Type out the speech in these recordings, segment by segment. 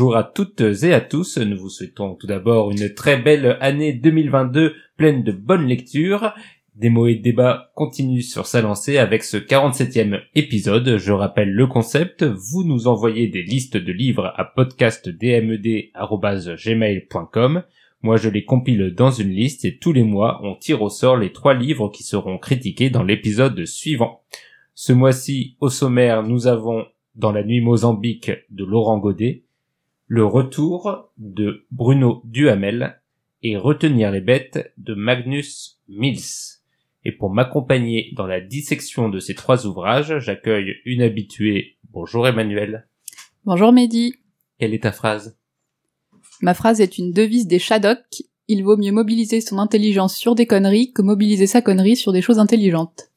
Bonjour à toutes et à tous, nous vous souhaitons tout d'abord une très belle année 2022 pleine de bonnes lectures. Mots et débats continuent sur sa lancée avec ce 47e épisode. Je rappelle le concept, vous nous envoyez des listes de livres à podcastdmed.gmail.com. Moi je les compile dans une liste et tous les mois on tire au sort les trois livres qui seront critiqués dans l'épisode suivant. Ce mois-ci, au sommaire, nous avons Dans la nuit Mozambique de Laurent Godet, le retour de Bruno Duhamel et Retenir les bêtes de Magnus Mills. Et pour m'accompagner dans la dissection de ces trois ouvrages, j'accueille une habituée. Bonjour Emmanuel. Bonjour Mehdi. Quelle est ta phrase? Ma phrase est une devise des Shadok. Il vaut mieux mobiliser son intelligence sur des conneries que mobiliser sa connerie sur des choses intelligentes.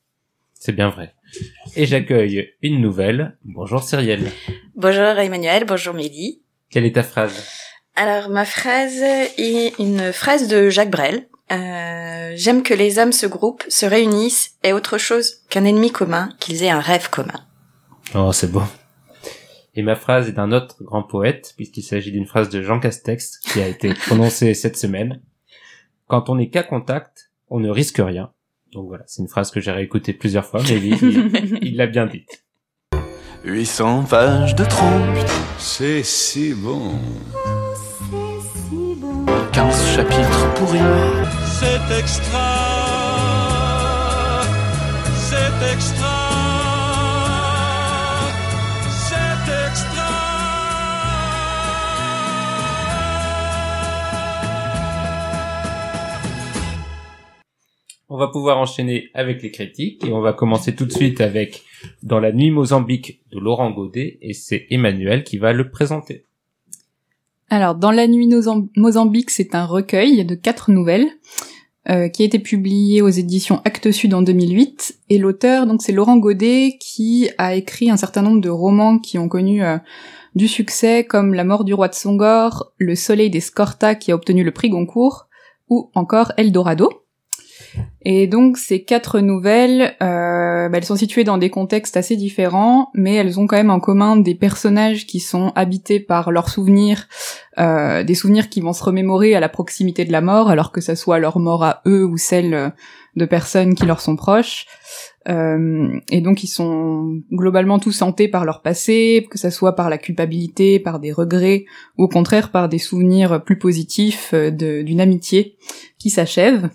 C'est bien vrai. Et j'accueille une nouvelle. Bonjour Cyrielle. Bonjour Emmanuel, bonjour Mehdi. Quelle est ta phrase? Alors ma phrase est une phrase de Jacques Brel. Euh, J'aime que les hommes se groupent, se réunissent et autre chose qu'un ennemi commun, qu'ils aient un rêve commun. Oh, c'est beau. Et ma phrase est d'un autre grand poète, puisqu'il s'agit d'une phrase de Jean Castex qui a été prononcée cette semaine. Quand on n'est qu'à contact, on ne risque rien. Donc voilà, c'est une phrase que j'ai réécoutée plusieurs fois, mais il l'a bien dite. 800 pages de trompe, C'est si bon. 15 chapitres pourris. C'est extra. C'est extra. On va pouvoir enchaîner avec les critiques et on va commencer tout de suite avec Dans la nuit Mozambique de Laurent Godet et c'est Emmanuel qui va le présenter. Alors, Dans la nuit Mozambique, c'est un recueil de quatre nouvelles euh, qui a été publié aux éditions Actes Sud en 2008. Et l'auteur, donc, c'est Laurent Godet qui a écrit un certain nombre de romans qui ont connu euh, du succès, comme La mort du roi de Songor, Le soleil des Scorta qui a obtenu le prix Goncourt, ou encore Eldorado. Et donc ces quatre nouvelles, euh, bah, elles sont situées dans des contextes assez différents, mais elles ont quand même en commun des personnages qui sont habités par leurs souvenirs, euh, des souvenirs qui vont se remémorer à la proximité de la mort, alors que ça soit leur mort à eux ou celle de personnes qui leur sont proches. Euh, et donc ils sont globalement tous hantés par leur passé, que ça soit par la culpabilité, par des regrets, ou au contraire par des souvenirs plus positifs d'une amitié qui s'achève.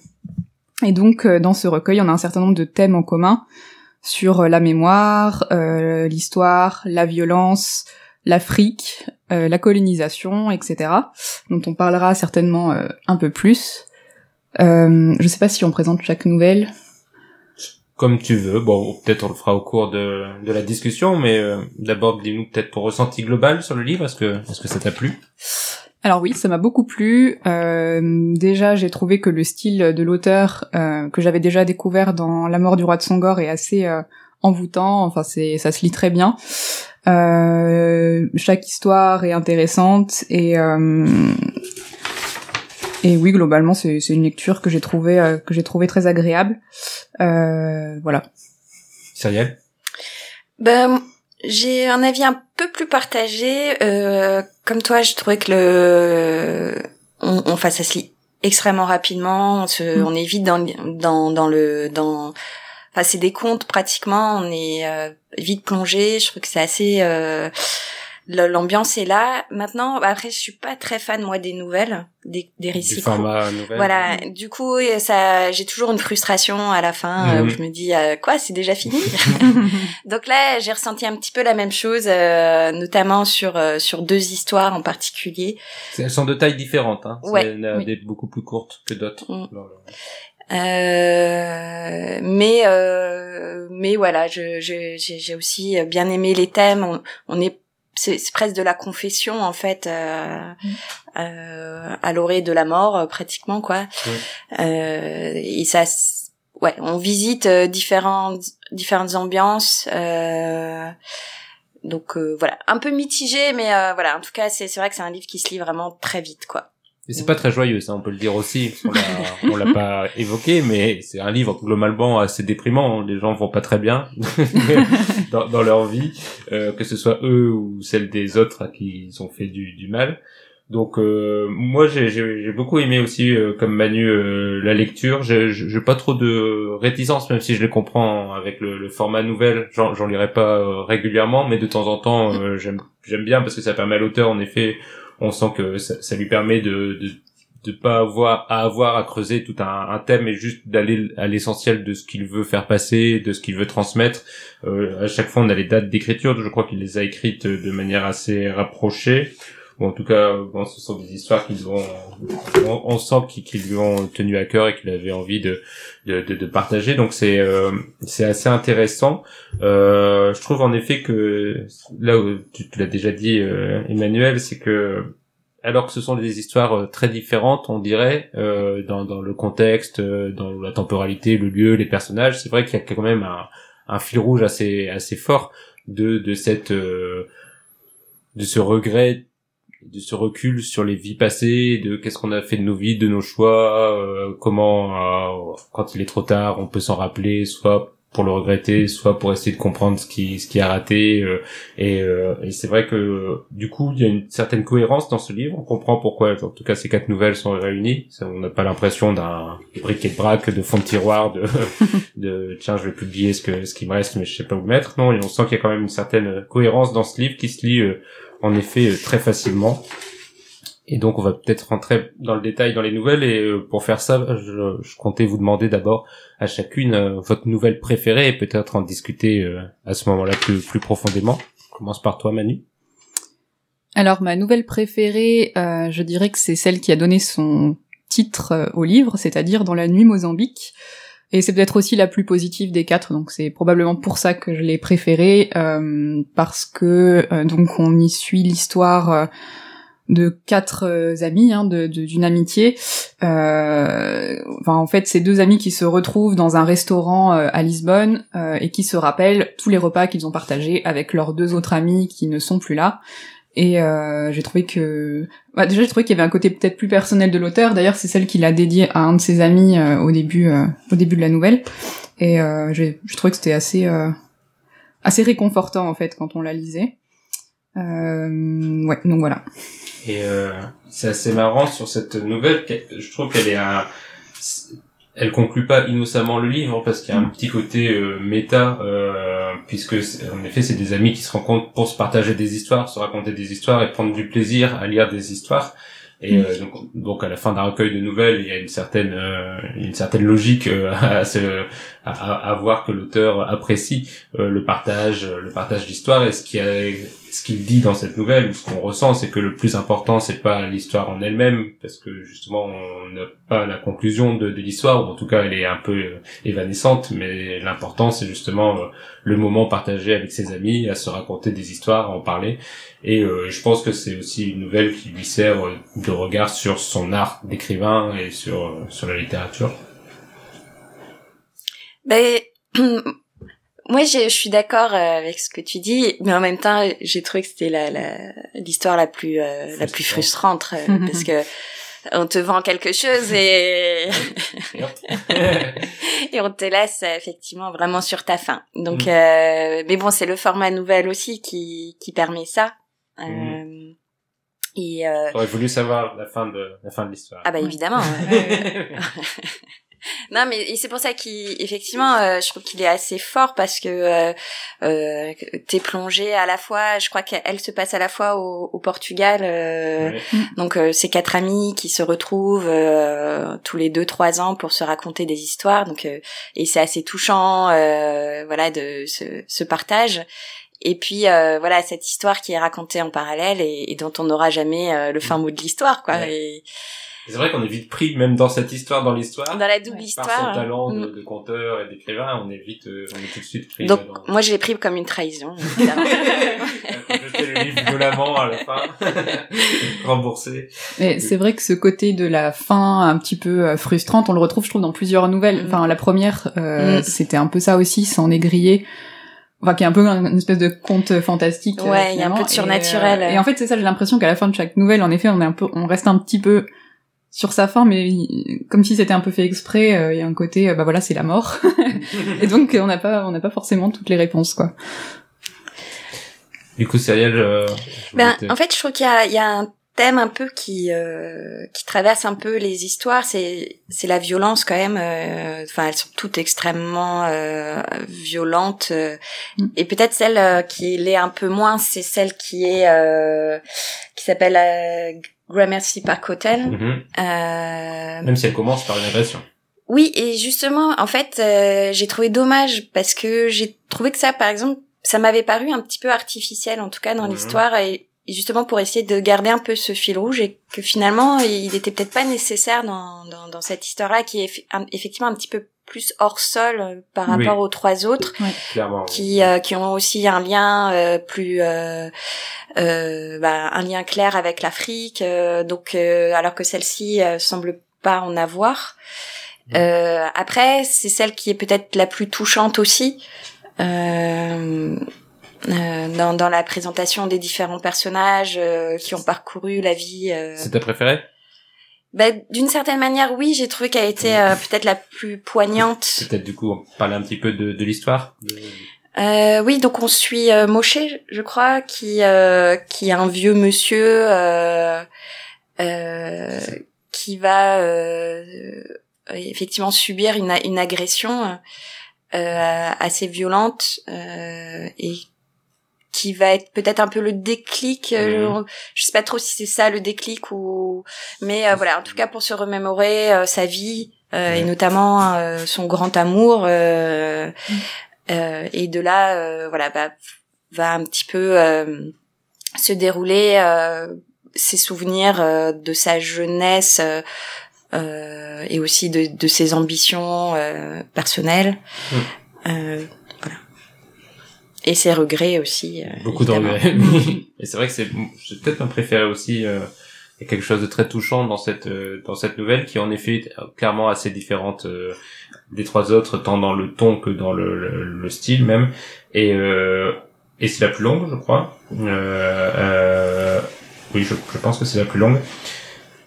Et donc, euh, dans ce recueil, on a un certain nombre de thèmes en commun sur euh, la mémoire, euh, l'histoire, la violence, l'Afrique, euh, la colonisation, etc., dont on parlera certainement euh, un peu plus. Euh, je sais pas si on présente chaque nouvelle. Comme tu veux, bon peut-être on le fera au cours de, de la discussion, mais euh, d'abord dis-nous peut-être ton ressenti global sur le livre, est-ce que, est-ce que ça t'a plu? Alors oui, ça m'a beaucoup plu. Euh, déjà, j'ai trouvé que le style de l'auteur euh, que j'avais déjà découvert dans La mort du roi de Songor est assez euh, envoûtant. Enfin, c'est ça se lit très bien. Euh, chaque histoire est intéressante et euh, et oui, globalement, c'est c'est une lecture que j'ai trouvé euh, que j'ai trouvé très agréable. Euh, voilà. Cyrielle Ben, j'ai un avis un peu plus partagé. Euh, comme toi, je trouvais que le, on, on, ça se lit extrêmement rapidement. On, se, Mm. on est vite dans, le- dans, dans le, dans, enfin, c'est des contes pratiquement. On est euh, vite plongé. Je trouve que c'est assez. Euh, L'ambiance est là. Maintenant, bah, après, je suis pas très fan moi des nouvelles, des, des récits Du format nouvelle Voilà, du coup, euh, ça, j'ai toujours une frustration à la fin euh, Mhm. où je me dis euh, quoi, c'est déjà fini? Donc là, j'ai ressenti un petit peu la même chose, euh, notamment sur euh, sur deux histoires en particulier. Elles sont de tailles différentes, hein. Ouais, il y en a oui. des beaucoup plus courtes que d'autres. Mm. Euh, mais euh, mais voilà, je je- j'ai j'ai aussi bien aimé les thèmes. On, on est c'est presque de la confession en fait euh, euh, à l'orée de la mort euh, pratiquement quoi. Euh, et ça, ouais, on visite euh, différentes différentes ambiances, euh, donc euh, voilà, un peu mitigé, mais euh, voilà, en tout cas, c'est c'est vrai que c'est un livre qui se lit vraiment très vite, quoi. Et c'est pas très joyeux, ça, on peut le dire aussi. On l'a, pas évoqué, mais c'est un livre globalement assez déprimant. Les gens vont pas très bien dans, leur vie, euh, que ce soit eux ou celle des autres à qui ils ont fait du, mal. Donc euh, moi j'ai, beaucoup aimé aussi euh, comme Manu euh, la lecture. J'ai, pas trop de réticence même si je les comprends avec le, le format nouvelle. J'en, lirai pas régulièrement, mais de temps en temps j'aime bien parce que ça permet à l'auteur en effet. On sent que ça, lui permet de, de de pas avoir à avoir à creuser tout un, un thème et juste d'aller à l'essentiel de ce qu'il veut faire passer, de ce qu'il veut transmettre. Euh, à chaque fois, on a les dates d'écriture. Je crois qu'il les a écrites de manière assez rapprochée. Ou en tout cas, bon, ce sont des histoires qu'ils ont, on, on sent qu'ils lui ont tenu à cœur et qu'il avait envie de de, de, partager. Donc c'est euh, c'est assez intéressant. Euh, je trouve en effet que là où tu, tu l'as déjà dit, euh, Emmanuel, c'est que alors que ce sont des histoires euh, très différentes, on dirait, euh, dans, dans le contexte, euh, dans la temporalité, le lieu, les personnages, c'est vrai qu'il y a quand même un, un fil rouge assez assez fort de de cette de ce regret de ce recul sur les vies passées, de qu'est-ce qu'on a fait de nos vies, de nos choix, euh, comment euh, quand il est trop tard, on peut s'en rappeler, soit pour le regretter, soit pour essayer de comprendre ce qui ce qui a raté. euh, et euh, et c'est vrai que du coup, il y a une certaine cohérence dans ce livre. On comprend pourquoi, en tout cas, ces quatre nouvelles sont réunies. Ça, on n'a pas l'impression d'un briquet de braque, de fond de tiroir, de de tiens, je vais publier ce que ce qui me reste, mais je sais pas où le mettre. Non, et on sent qu'il y a quand même une certaine cohérence dans ce livre qui se lit euh, en effet euh, très facilement. Et donc on va peut-être rentrer dans le détail dans les nouvelles et euh, pour faire ça, je, je comptais vous demander d'abord à chacune euh, votre nouvelle préférée et peut-être en discuter à ce moment-là plus, plus profondément. On commence par toi Manu. Alors ma nouvelle préférée, euh, je dirais que c'est celle qui a donné son titre au livre, c'est-à-dire Dans la nuit Mozambique. Et c'est peut-être aussi la plus positive des quatre, donc c'est probablement pour ça que je l'ai préférée, euh, parce que euh, donc on y suit l'histoire euh, de quatre amis, hein, d'une amitié. Euh, enfin, en fait, c'est deux amis qui se retrouvent dans un restaurant à Lisbonne et qui se rappellent tous les repas qu'ils ont partagés avec leurs deux autres amis qui ne sont plus là. Et euh, j'ai trouvé que, bah, déjà j'ai trouvé qu'il y avait un côté peut-être plus personnel de l'auteur. D'ailleurs, c'est celle qu'il a dédiée à un de ses amis euh, au début, euh, au début de la nouvelle. Et euh, j'ai je trouvais que c'était assez, euh, assez réconfortant en fait quand on la lisait. Ouais, donc voilà. Et c'est assez marrant sur cette nouvelle. Je trouve qu'elle est un, elle conclut pas innocemment le livre parce qu'il y a un petit côté euh, méta, euh, puisque en effet c'est des amis qui se rencontrent pour se partager des histoires, se raconter des histoires et prendre du plaisir à lire des histoires. Et euh, donc, donc à la fin d'un recueil de nouvelles, il y a une certaine euh, une certaine logique euh, à, se, à, voir que l'auteur apprécie euh, le partage le partage d'histoire et ce qui a ce qu'il dit dans cette nouvelle ou ce qu'on ressent c'est que le plus important c'est pas l'histoire en elle-même parce que justement on n'a pas la conclusion de, l'histoire ou en tout cas elle est un peu euh, évanescente mais l'important c'est justement euh, le moment partagé avec ses amis à se raconter des histoires à en parler. Et euh, je pense que c'est aussi une nouvelle qui lui sert euh, de regard sur son art d'écrivain et sur sur la littérature. Ben, moi, je je suis d'accord euh, avec ce que tu dis, mais en même temps, j'ai trouvé que c'était la la- l'histoire la, plus euh, la plus Frustrante. euh, parce que on te vend quelque chose et Et on te laisse euh, effectivement vraiment sur ta faim. Donc, Mm. euh, mais bon, c'est le format nouvelle aussi qui qui permet ça. Euh, Mm. Et euh, J'aurais voulu savoir la fin de la fin de l'histoire. ah bah évidemment. Non, mais c'est pour ça qu'effectivement, euh, je trouve qu'il est assez fort parce que euh, euh, t'es plongé à la fois. Je crois qu'elle se passe à la fois au, au Portugal. euh, Ouais. Donc euh, c'est quatre amis qui se retrouvent euh, tous les deux trois ans pour se raconter des histoires. Donc euh, et c'est assez touchant, euh, voilà, de ce, ce partage. Et puis euh, voilà cette histoire qui est racontée en parallèle et, et dont on n'aura jamais euh, le fin mot de l'histoire, quoi. Ouais. Et C'est vrai qu'on est vite pris, même dans cette histoire, dans l'histoire, dans la double Ouais. par histoire. son talent de, Mm. de conteur et d'écrivain, on est vite, euh, on est tout de suite pris Donc moi je l'ai pris comme une trahison. évidemment. Jeter le livre violemment à la fin, remboursé. Mais c'est vrai que ce côté de la fin un petit peu euh, frustrante, on le retrouve, je trouve, dans plusieurs nouvelles. Mm. Enfin, la première, euh, Mm. c'était un peu ça aussi, s'en est grillé. enfin qui est un peu un- une espèce de conte fantastique. euh, Ouais, il y a un peu de Et, surnaturel. euh, Et, en fait, c'est ça, j'ai l'impression qu'à la fin de chaque nouvelle, en effet, on est un peu, on reste un petit peu sur sa fin, mais il- comme si c'était un peu fait exprès. euh, Il y a un côté, euh, bah voilà, c'est la mort. et donc, on n'a pas, on n'a pas forcément toutes les réponses, quoi. Du coup, Cyrielle, euh, Ben, en fait, je trouve qu'il y a, il y a un thème un peu qui euh, qui traverse un peu les histoires. C'est c'est la violence quand même. euh, Enfin, elles sont toutes extrêmement euh, violentes. euh, Mm. et peut-être celle euh, qui l'est un peu moins, c'est celle qui est euh, qui s'appelle euh, Gramercy Park Hotel. Mhm. Euh, Même si elle commence par une agression. oui, et justement, en fait, euh, j'ai trouvé dommage parce que j'ai trouvé que ça, par exemple, ça m'avait paru un petit peu artificiel, en tout cas dans Mhm. l'histoire, et, et justement pour essayer de garder un peu ce fil rouge, et que finalement, il était peut-être pas nécessaire dans, dans, dans cette histoire-là, qui est eff- effectivement un petit peu plus hors sol euh, par Oui. rapport aux trois autres qui euh, qui ont aussi un lien euh, plus euh, euh, bah, un lien clair avec l'Afrique euh, donc euh, alors que celle-ci euh, semble pas en avoir. Euh, après c'est celle qui est peut-être la plus touchante aussi euh, euh, dans, dans la présentation des différents personnages euh, qui ont parcouru la vie euh, C'est ta préférée? Bah, d'une certaine manière oui j'ai trouvé qu'elle était euh, peut-être la plus poignante Peut-être du coup, on parler un petit peu de, de l'histoire. Euh, oui, donc on suit euh, Moshe, je crois, qui euh, qui est un vieux monsieur euh, euh, qui va euh, effectivement subir une, une agression euh, assez violente euh, et qui va être peut-être un peu le déclic. euh, Je sais pas trop si c'est ça le déclic ou, mais euh, voilà, en tout cas pour se remémorer euh, sa vie euh, et notamment son grand amour. euh, et de là, voilà, bah, va un petit peu se dérouler ses souvenirs de sa jeunesse et aussi de, de ses ambitions personnelles. Mm. Euh. Et ses regrets aussi. euh, Beaucoup regrets. Et c'est vrai que c'est c'est peut-être ma préférée aussi. euh, Il y a quelque chose de très touchant dans cette euh, dans cette nouvelle qui est en effet est clairement assez différente euh, des trois autres, tant dans le ton que dans le, le, le style même. Et euh, et c'est la plus longue, je crois. Euh, euh, oui, je, je pense que c'est la plus longue.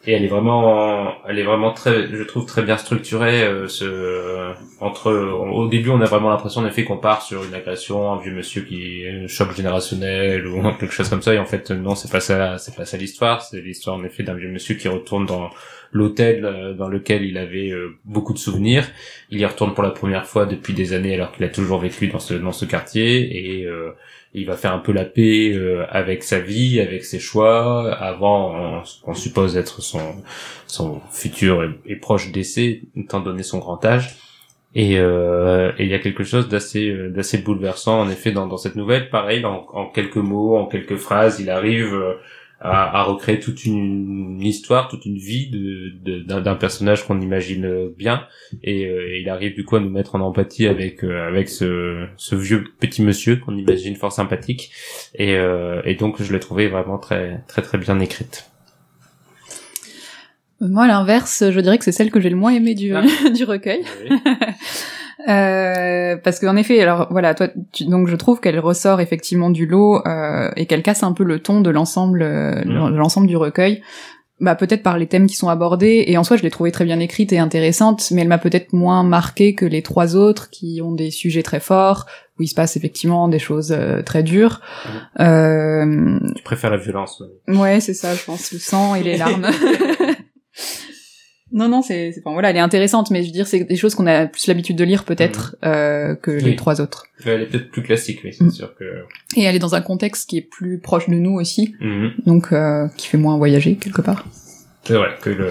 Et elle est vraiment, elle est vraiment très, je trouve très bien structurée. euh, ce, entre, au début, on a vraiment l'impression en effet qu'on part sur une agression, un vieux monsieur qui est choc générationnel ou quelque chose comme ça. Et en fait, non, c'est pas ça, c'est pas ça l'histoire. C'est l'histoire en effet d'un vieux monsieur qui retourne dans l'hôtel euh, dans lequel il avait euh, beaucoup de souvenirs. Il y retourne pour la première fois depuis des années alors qu'il a toujours vécu dans ce dans ce quartier et euh, il va faire un peu la paix euh, avec sa vie, avec ses choix, avant ce qu'on suppose être son son futur et, proche décès, étant donné son grand âge. Et euh, il y a quelque chose d'assez euh, d'assez bouleversant en effet dans dans cette nouvelle. Pareil, en, en quelques mots, en quelques phrases, il arrive à, à recréer toute une, une histoire, toute une vie de de- d'un personnage qu'on imagine bien. Et, euh, il arrive du coup à nous mettre en empathie avec euh, avec ce, ce vieux petit monsieur qu'on imagine fort sympathique et, euh, et donc je l'ai trouvé vraiment très très très bien écrite. Moi, à l'inverse, je dirais que c'est celle que j'ai le moins aimée du, Ah. du recueil. Euh, parce qu'en effet, alors voilà, toi, tu- donc je trouve qu'elle ressort effectivement du lot euh, et qu'elle casse un peu le ton de l'ensemble, euh, Mm. l'ensemble du recueil. Bah peut-être par les thèmes qui sont abordés et en soi je l'ai trouvée très bien écrite et intéressante, mais elle m'a peut-être moins marquée que les trois autres qui ont des sujets très forts où il se passe effectivement des choses euh, très dures. Euh, Tu préfères la violence Marie Ouais, c'est ça, je pense, le sang et les larmes. non, non, c'est, c'est, enfin, voilà, elle est intéressante, mais je veux dire, c'est des choses qu'on a plus l'habitude de lire peut-être euh, que les Oui. trois autres. Elle est peut-être plus classique, mais c'est Mm. sûr que. Et elle est dans un contexte qui est plus proche de nous aussi, Mhm. donc euh, qui fait moins voyager quelque part. C'est vrai que le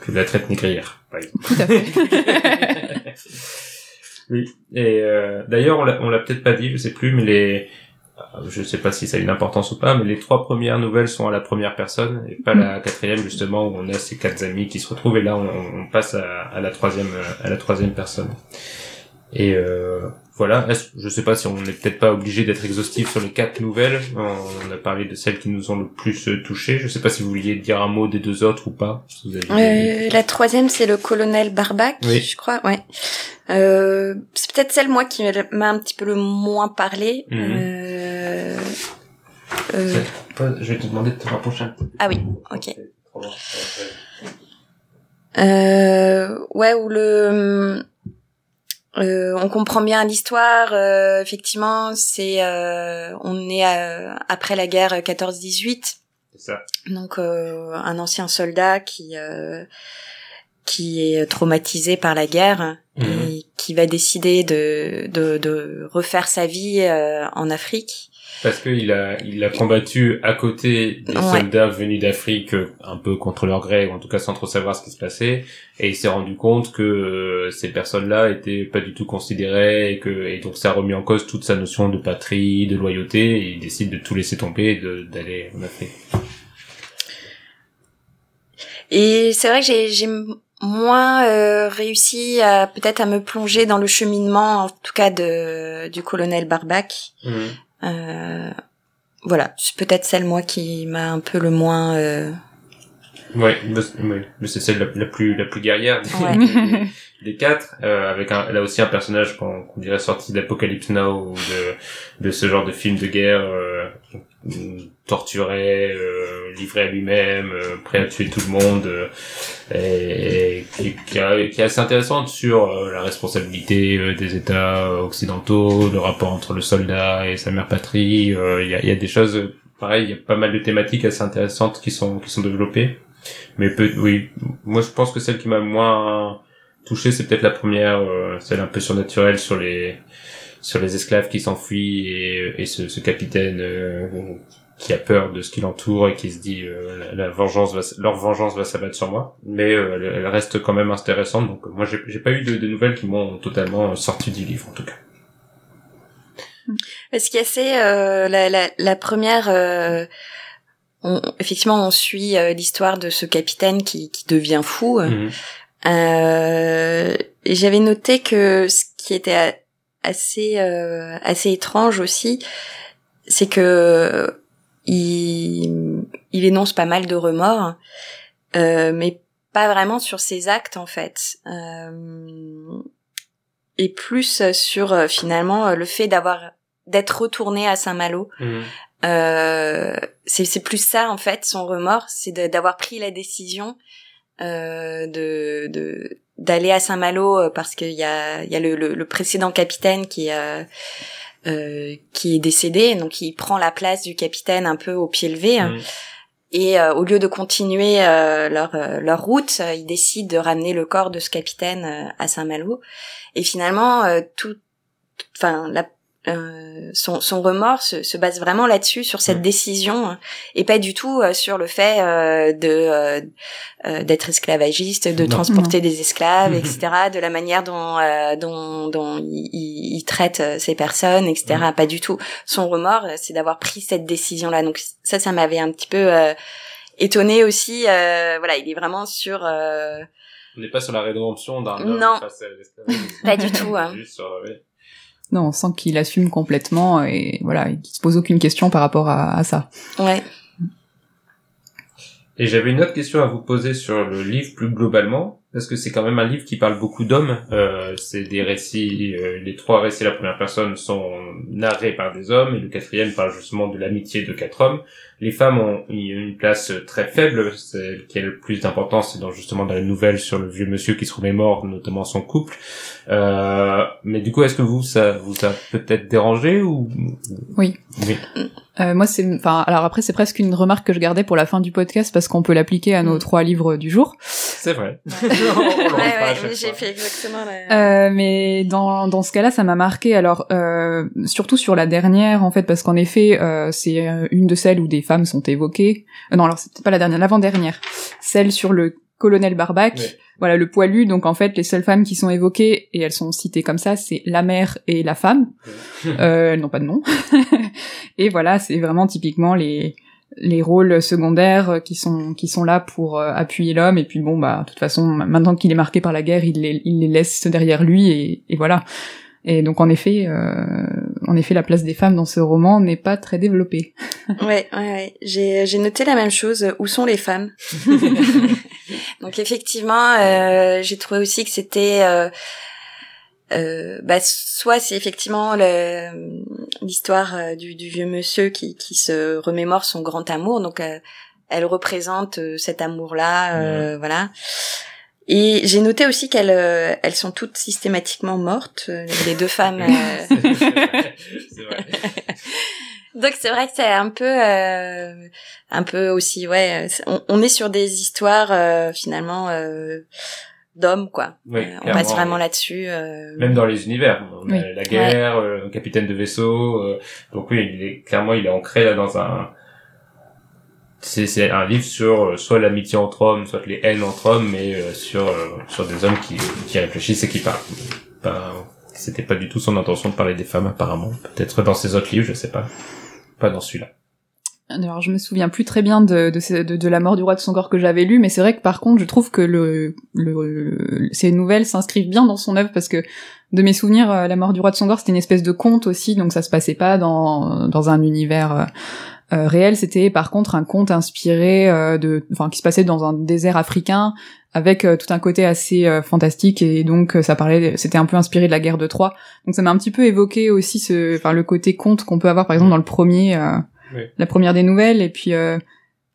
que la traite négrière. exemple. Tout à fait. oui. Et euh, d'ailleurs, on l'a, on l'a peut-être pas dit, je sais plus, mais les, euh, je sais pas si ça a une importance ou pas, mais les trois premières nouvelles sont à la première personne et pas la quatrième justement où on a ces quatre amis qui se retrouvent et là on, on passe à, à la troisième, euh, à la troisième personne. Et euh, voilà, je sais pas si on n'est peut-être pas obligé d'être exhaustif sur les quatre nouvelles. On a parlé de celles qui nous ont le plus euh, touché. Je sais pas si vous vouliez dire un mot des deux autres ou pas. si vous avez- Euh, la troisième, c'est le colonel Barbac, Oui. je crois, ouais. Euh, c'est peut-être celle, moi, qui m'a un petit peu le moins parlé. Mhm. Euh, euh, Je vais te demander de te rapprocher un peu. ah oui, ok. Euh, ouais, où le... Euh, on comprend bien l'histoire. euh, effectivement, c'est euh, on est euh, après la guerre 14-18. C'est ça. Donc euh, un ancien soldat qui euh, qui est traumatisé par la guerre Mhm. et qui va décider de de, de refaire sa vie euh, en Afrique. Parce qu'il a, il a combattu à côté des Ouais. soldats venus d'Afrique, un peu contre leur gré, ou en tout cas sans trop savoir ce qui se passait, et il s'est rendu compte que euh, ces personnes-là étaient pas du tout considérées, et que, et donc ça a remis en cause toute sa notion de patrie, de loyauté, et il décide de tout laisser tomber et d'aller en Afrique. Et c'est vrai que j'ai moins euh, réussi à peut-être à me plonger dans le cheminement, en tout cas de du colonel Barbac. Euh, voilà, c'est peut-être celle moi qui m'a un peu le moins. euh, Ouais, mais c'est- oui, mais c'est celle la, la plus la plus guerrière des, Ouais. des- des quatre, euh, avec un, là aussi un personnage qu'on qu'on dirait sorti d'Apocalypse Now ou de de ce genre de film de guerre euh, torturé, euh, livré à lui-même, euh, prêt à tuer tout le monde, euh, et, et qui, qui, est assez intéressante sur euh, la responsabilité euh, des États occidentaux, le rapport entre le soldat et sa mère patrie. euh, Il y, a, y a des choses, pareil, il y a pas mal de thématiques assez intéressantes qui sont qui sont développées. Mais peut, oui, moi je pense que celle qui m'a moins touché, c'est peut-être la première, celle un peu surnaturelle sur les sur les esclaves qui s'enfuient et, et ce, ce capitaine euh, qui a peur de ce qui l'entoure et qui se dit euh, la, vengeance va, leur vengeance va s'abattre sur moi. Mais euh, elle, elle reste quand même intéressante. Donc euh, moi j'ai pas eu de, de nouvelles qui m'ont totalement sorti du livre en tout cas. Ce qui est assez euh, la, la, la première. euh, on- effectivement, on suit euh, l'histoire de ce capitaine qui, qui devient fou. Mhm. Euh, j'avais noté que ce qui était a- assez euh, assez étrange aussi, c'est que il, il énonce pas mal de remords, euh, mais pas vraiment sur ses actes en fait, euh, et plus sur euh, finalement euh, le fait d'avoir d'être retourné à Saint-Malo. Mhm. Euh, c'est plus ça en fait son remords, c'est d'avoir pris la décision euh, de de d'aller à Saint-Malo euh, parce qu'il y a il y a le, le, le précédent capitaine qui euh, euh, qui est décédé, donc il prend la place du capitaine un peu au pied levé. Mhm. Et euh, au lieu de continuer euh, leur leur route, ils décident de ramener le corps de ce capitaine à Saint-Malo. Et finalement, euh, tout, enfin, la, euh, son, son remords se, se base vraiment là-dessus, sur cette Mm. décision, hein, et pas du tout euh, sur le fait euh, de euh, euh, d'être esclavagiste, de Non. transporter des esclaves, Mhm. etc., de la manière dont euh, dont, dont il, il- il traite ces personnes, etc. Mm. Pas du tout. Son remords, c'est d'avoir pris cette décision-là. Donc ça, ça m'avait un petit peu euh, étonné aussi. euh, voilà, il est vraiment sur. euh, On n'est pas sur la rédemption d'un homme Non. face à l'esclavagisme. Pas du tout, hein. Juste sur, oui. Non, on sent qu'il assume complètement et voilà, il se pose aucune question par rapport à, à ça. ouais. Et j'avais une autre question à vous poser sur le livre plus globalement, parce que c'est quand même un livre qui parle beaucoup d'hommes. Euh, c'est des récits, euh, les trois récits la première personne sont narrés par des hommes, et le quatrième parle justement de l'amitié de quatre hommes. Les femmes ont une place très faible, celle qui a le plus d'importance, c'est dans justement dans la nouvelle sur le vieux monsieur qui se remémore, notamment son couple. Euh, mais du coup, est-ce que vous, ça vous a peut-être dérangé ou? Oui. Oui. Euh, moi, c'est, enfin, alors après, c'est presque une remarque que je gardais pour la fin du podcast parce qu'on peut l'appliquer à nos Mm. trois livres du jour. C'est vrai. Ouais, ouais, j'ai fait exactement la... Euh, mais dans, dans ce cas-là, ça m'a marqué. Alors, euh, surtout sur la dernière, en fait, parce qu'en effet, euh, c'est euh, une de celles où des femmes sont évoquées. Euh, non, alors c'était pas la dernière, l'avant-dernière. Celle sur le colonel Barbac. Ouais. Voilà, le poilu. Donc, en fait, les seules femmes qui sont évoquées, et elles sont citées comme ça, c'est la mère et la femme. Euh, elles n'ont pas de nom. et voilà, c'est vraiment typiquement les les rôles secondaires qui sont qui sont là pour euh, appuyer l'homme et puis bon bah de toute façon maintenant qu'il est marqué par la guerre il les il les laisse derrière lui et, et voilà et donc en effet euh, en effet la place des femmes dans ce roman n'est pas très développée. Ouais ouais, ouais. j'ai j'ai noté la même chose. Où sont les femmes? Donc effectivement euh, j'ai trouvé aussi que c'était euh, euh, bah, soit c'est effectivement l'histoire euh, du, du, vieux monsieur qui, qui, se remémore son grand amour, donc euh, elle représente cet amour-là, voilà. Et j'ai noté aussi qu'elles elles sont toutes systématiquement mortes, les deux femmes. c'est vrai. Donc c'est vrai que c'est un peu, un peu aussi, ouais. On, on, est sur des histoires finalement d'hommes quoi. Oui, euh, on passe vraiment là-dessus. Euh... Même dans les univers, on a la guerre, ouais. euh, capitaine de vaisseau. Euh, donc oui, il est, clairement il est ancré là dans un. C'est un livre sur euh, soit l'amitié entre hommes, soit les haines entre hommes, mais sur sur des hommes qui qui réfléchissent et qui parlent. Pas, c'était pas du tout son intention de parler des femmes apparemment. Peut-être dans ses autres livres, je sais pas. Pas dans celui-là. Alors je me souviens plus très bien de, de, de, la mort du roi de son que j'avais lu, mais c'est vrai que par contre je trouve que le, le, ces nouvelles s'inscrivent bien dans son œuvre parce que de mes souvenirs, euh, la mort du roi de son c'était une espèce de conte aussi, donc ça se passait pas dans, dans un univers euh, euh, réel, c'était par contre un conte inspiré euh, de, enfin qui se passait dans un désert africain avec euh, tout un côté assez fantastique et donc ça parlait, c'était un peu inspiré de la guerre de Troie, donc ça m'a un petit peu évoqué aussi ce, enfin le côté conte qu'on peut avoir par exemple dans le premier oui. la première des nouvelles, et puis euh,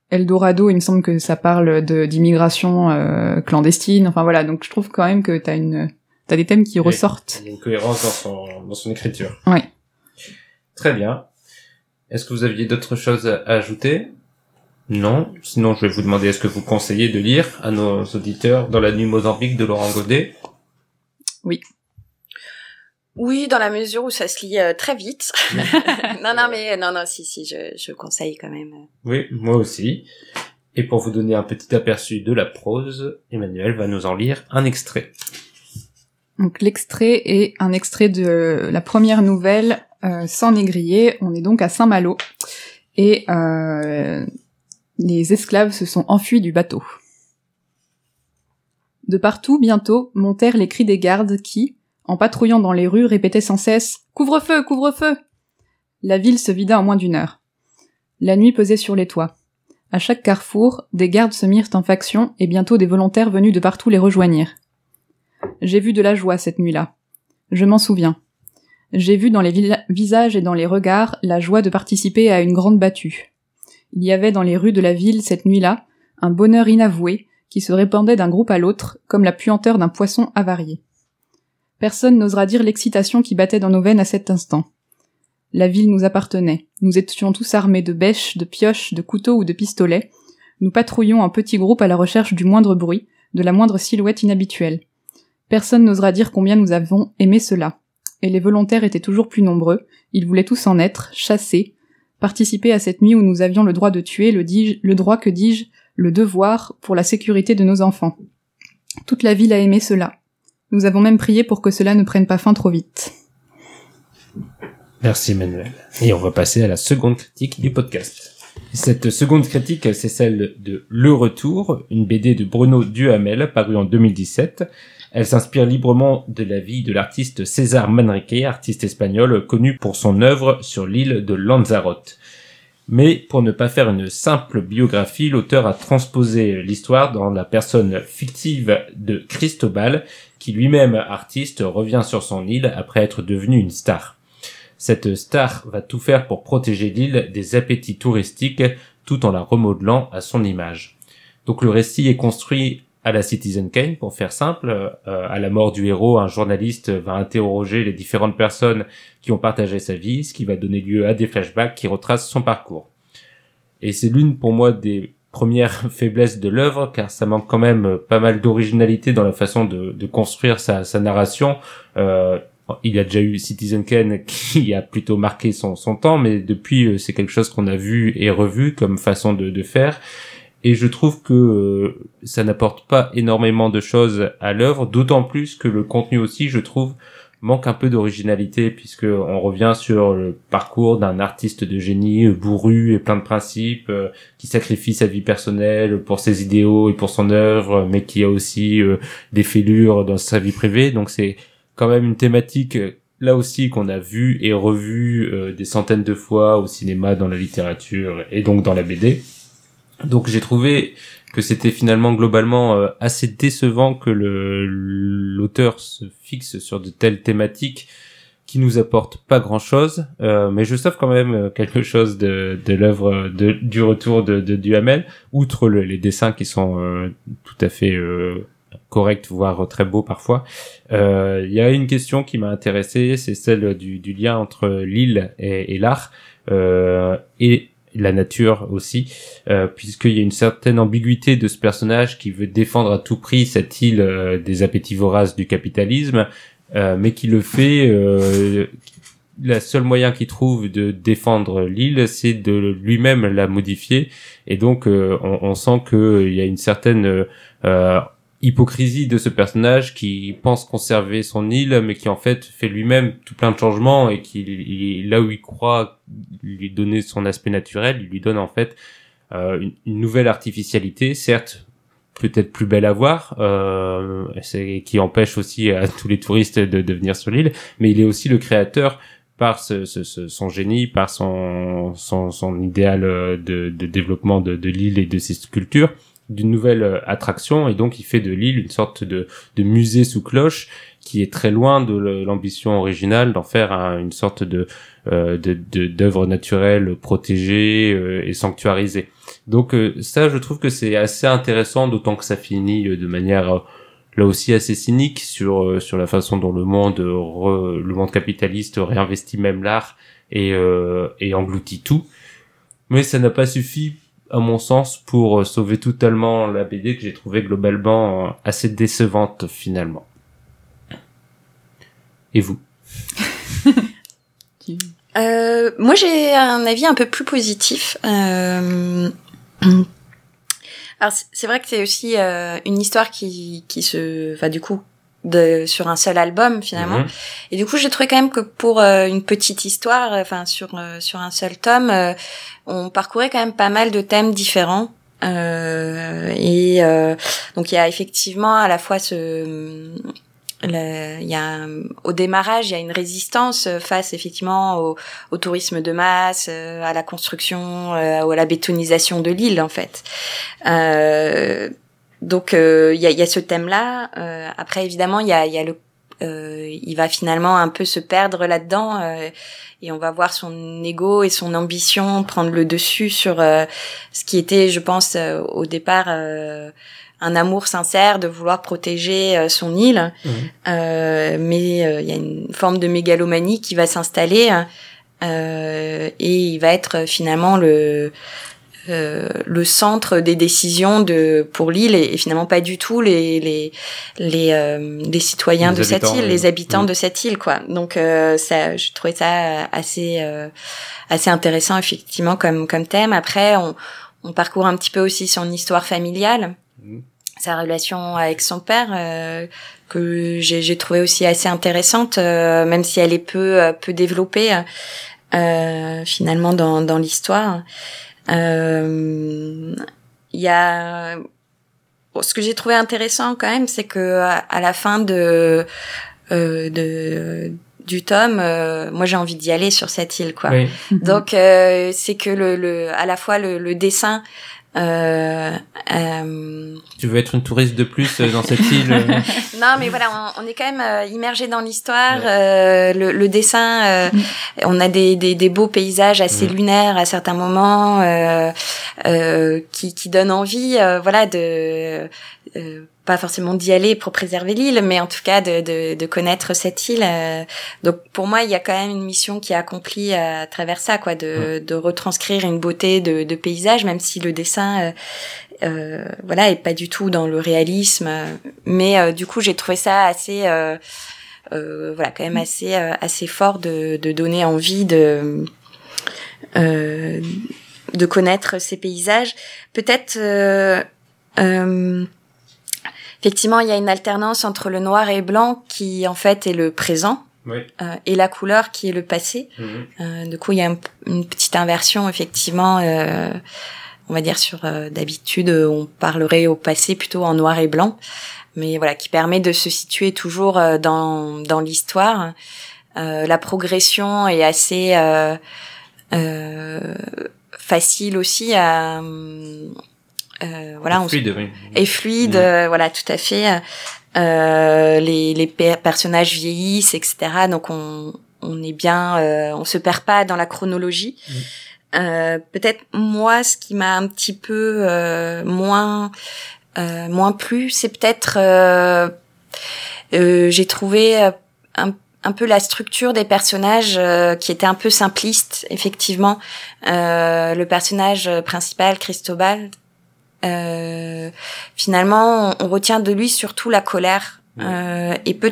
Eldorado, il me semble que ça parle de d'immigration euh, clandestine. Enfin voilà, donc je trouve quand même que t'as une t'as des thèmes qui oui, ressortent. Il y a une cohérence dans son dans son écriture. Oui. Très bien. Est-ce que vous aviez d'autres choses à ajouter? Non. Sinon, je vais vous demander est-ce que vous conseillez de lire à nos auditeurs dans la nuit Mozambique de Laurent Godet? Oui. Oui, dans la mesure où ça se lit euh, très vite. non, non, mais non, non, si, si, je, je conseille quand même. Oui, moi aussi. Et pour vous donner un petit aperçu de la prose, Emmanuel va nous en lire un extrait. Donc l'extrait est un extrait de la première nouvelle sans négrier. On est donc à Saint-Malo et euh, les esclaves se sont enfuis du bateau. De partout, bientôt, montèrent les cris des gardes qui, en patrouillant dans les rues, répétait sans cesse Couvre-feu, couvre-feu La ville se vida en moins d'une heure. La nuit pesait sur les toits. À chaque carrefour, des gardes se mirent en faction et bientôt des volontaires venus de partout les rejoignirent. J'ai vu de la joie cette nuit-là. Je m'en souviens. J'ai vu dans les visages et dans les regards la joie de participer à une grande battue. Il y avait dans les rues de la ville cette nuit-là un bonheur inavoué qui se répandait d'un groupe à l'autre comme la puanteur d'un poisson avarié. Personne n'osera dire l'excitation qui battait dans nos veines à cet instant. La ville nous appartenait. Nous étions tous armés de bêches, de pioches, de couteaux ou de pistolets. Nous patrouillions en petits groupes à la recherche du moindre bruit, de la moindre silhouette inhabituelle. Personne n'osera dire combien nous avons aimé cela. Et les volontaires étaient toujours plus nombreux, ils voulaient tous en être, chasser, participer à cette nuit où nous avions le droit de tuer, le, le droit que dis-je, le devoir pour la sécurité de nos enfants. Toute la ville a aimé cela. Nous avons même prié pour que cela ne prenne pas fin trop vite. Merci Emmanuel. Et on va passer à la seconde critique du podcast. Cette seconde critique, c'est celle de Le Retour, une BD de Bruno Duhamel, parue en 2017. Elle s'inspire librement de la vie de l'artiste César Manrique, artiste espagnol connu pour son œuvre sur l'île de Lanzarote. Mais pour ne pas faire une simple biographie, l'auteur a transposé l'histoire dans la personne fictive de Cristobal, qui lui-même artiste revient sur son île après être devenu une star. Cette star va tout faire pour protéger l'île des appétits touristiques tout en la remodelant à son image. Donc le récit est construit à la Citizen Kane, pour faire simple. Euh, à la mort du héros, un journaliste va interroger les différentes personnes qui ont partagé sa vie, ce qui va donner lieu à des flashbacks qui retracent son parcours. Et c'est l'une pour moi des premières faiblesses de l'œuvre, car ça manque quand même pas mal d'originalité dans la façon de, de construire sa, sa narration. Euh, il y a déjà eu Citizen Kane qui a plutôt marqué son, son temps, mais depuis euh, c'est quelque chose qu'on a vu et revu comme façon de, de faire et je trouve que euh, ça n'apporte pas énormément de choses à l'œuvre, d'autant plus que le contenu aussi, je trouve, manque un peu d'originalité puisque on revient sur le parcours d'un artiste de génie euh, bourru et plein de principes euh, qui sacrifie sa vie personnelle pour ses idéaux et pour son œuvre mais qui a aussi euh, des fêlures dans sa vie privée. Donc c'est quand même une thématique là aussi qu'on a vu et revu des centaines de fois au cinéma dans la littérature et donc dans la BD donc j'ai trouvé que c'était finalement globalement euh, assez décevant que le l'auteur se fixe sur de telles thématiques qui nous apportent pas grand chose, euh, mais je sauve quand même euh, quelque chose de, de l'œuvre de, du retour de, de Duhamel, outre les dessins qui sont tout à fait corrects, voire très beaux parfois. Il y a une question qui m'a intéressé, c'est celle du, du, lien entre l'île et, et l'art. et la nature aussi, euh, puisqu'il y a une certaine ambiguïté de ce personnage qui veut défendre à tout prix cette île euh, des appétits voraces du capitalisme, euh, mais qui le fait. Euh, la seule moyen qu'il trouve de défendre l'île, c'est de lui-même la modifier, et donc on, on, sent qu'il y a une certaine hypocrisie de ce personnage qui pense conserver son île, mais qui en fait fait lui-même tout plein de changements et qui, là où il croit lui donner son aspect naturel, il lui donne en fait euh, une, nouvelle artificialité, certes peut-être plus belle à voir, euh, qui empêche aussi à tous les touristes de, de venir sur l'île, mais il est aussi le créateur par son génie, par son, idéal de, de développement de, de l'île et de ses sculptures d'une nouvelle euh, attraction et donc il fait de l'île une sorte de, de, musée sous cloche qui est très loin de l'ambition originale d'en faire une sorte de euh, d'œuvre naturelle protégée euh, et sanctuarisée. Donc euh, ça, je trouve que c'est assez intéressant, d'autant que ça finit de manière là aussi assez cynique sur sur la façon dont le monde le monde capitaliste réinvestit même l'art et et engloutit tout. Mais ça n'a pas suffi à mon sens, pour euh, sauver totalement la BD que j'ai trouvé globalement euh, assez décevante finalement. Et vous? Euh, Moi, j'ai un avis un peu plus positif. Alors, c'est vrai que c'est aussi une histoire qui, qui se, enfin, du coup, de, sur un seul album finalement. Mhm. Et du coup, j'ai trouvé quand même que pour euh, une petite histoire, euh, enfin sur euh, sur un seul tome, on parcourait quand même pas mal de thèmes différents. et donc il y a effectivement à la fois ce il y a au démarrage il y a une résistance face effectivement au, au tourisme de masse à la construction à la bétonisation de l'île en fait euh, donc euh, il y, a, y, a, ce thème-là. Euh, après, évidemment, il y a, y a le euh, il va finalement un peu se perdre là-dedans et on va voir son ego et son ambition prendre le dessus sur ce qui était, je pense, au départ un amour sincère de vouloir protéger son île, mmh. mais il y a une forme de mégalomanie qui va s'installer et il va être finalement le euh, le centre des décisions de pour l'île et, finalement pas du tout les les les, euh, les citoyens de cette île, les habitants de cette île quoi. Donc euh, ça, je trouvais ça assez assez intéressant effectivement comme comme thème. Après, on on parcourt un petit peu aussi son histoire familiale, mmh. sa relation avec son père que j'ai j'ai trouvé aussi assez intéressante, même si elle est peu peu développée finalement dans dans l'histoire. Euh, il y a ce que j'ai trouvé intéressant quand même, c'est que à, la fin de euh, de du tome, euh, moi j'ai envie d'y aller sur cette île, quoi. Donc euh, c'est que le, le, à la fois le, le dessin euh, euh... Tu veux être une touriste de plus euh, dans cette île Non, mais voilà, on, on, est quand même immergé dans l'histoire. Euh, le, le, dessin, on a des, des, des, beaux paysages assez lunaires à certains moments qui, qui donnent envie, voilà, de pas forcément d'y aller pour préserver l'île, mais en tout cas de, de, de connaître cette île. Euh. donc pour moi, il y a quand même une mission qui est accomplie à travers ça, quoi, de, de retranscrire une beauté de, de paysage, même si le dessin, euh, euh, voilà, est pas du tout dans le réalisme. Mais euh, du coup, j'ai trouvé ça assez, euh, voilà, quand même assez assez fort de, de donner envie de de connaître ces paysages. Peut-être euh, effectivement, il y a une alternance entre le noir et blanc qui en fait est le présent Oui. euh, et la couleur qui est le passé. Mhm. Euh, du coup, il y a un- une petite inversion effectivement. euh, on va dire sur euh, d'habitude, on parlerait au passé plutôt en noir et blanc, mais voilà, qui permet de se situer toujours euh, dans dans l'histoire. Euh, la progression est assez euh, euh, facile aussi à euh, voilà, on Fluide, oui. et fluide, euh, voilà, tout à fait. Euh, les les per- personnages vieillissent, etc. Donc on on est bien, euh, on se perd pas dans la chronologie. Mhm. Euh, Peut-être moi, ce qui m'a un petit peu euh, moins euh, moins plu, c'est peut-être euh, euh, j'ai trouvé un un peu la structure des personnages euh, qui était un peu simpliste, effectivement. Euh, le personnage principal, Cristobal, euh, finalement, on, on retient de lui surtout la colère euh, et peu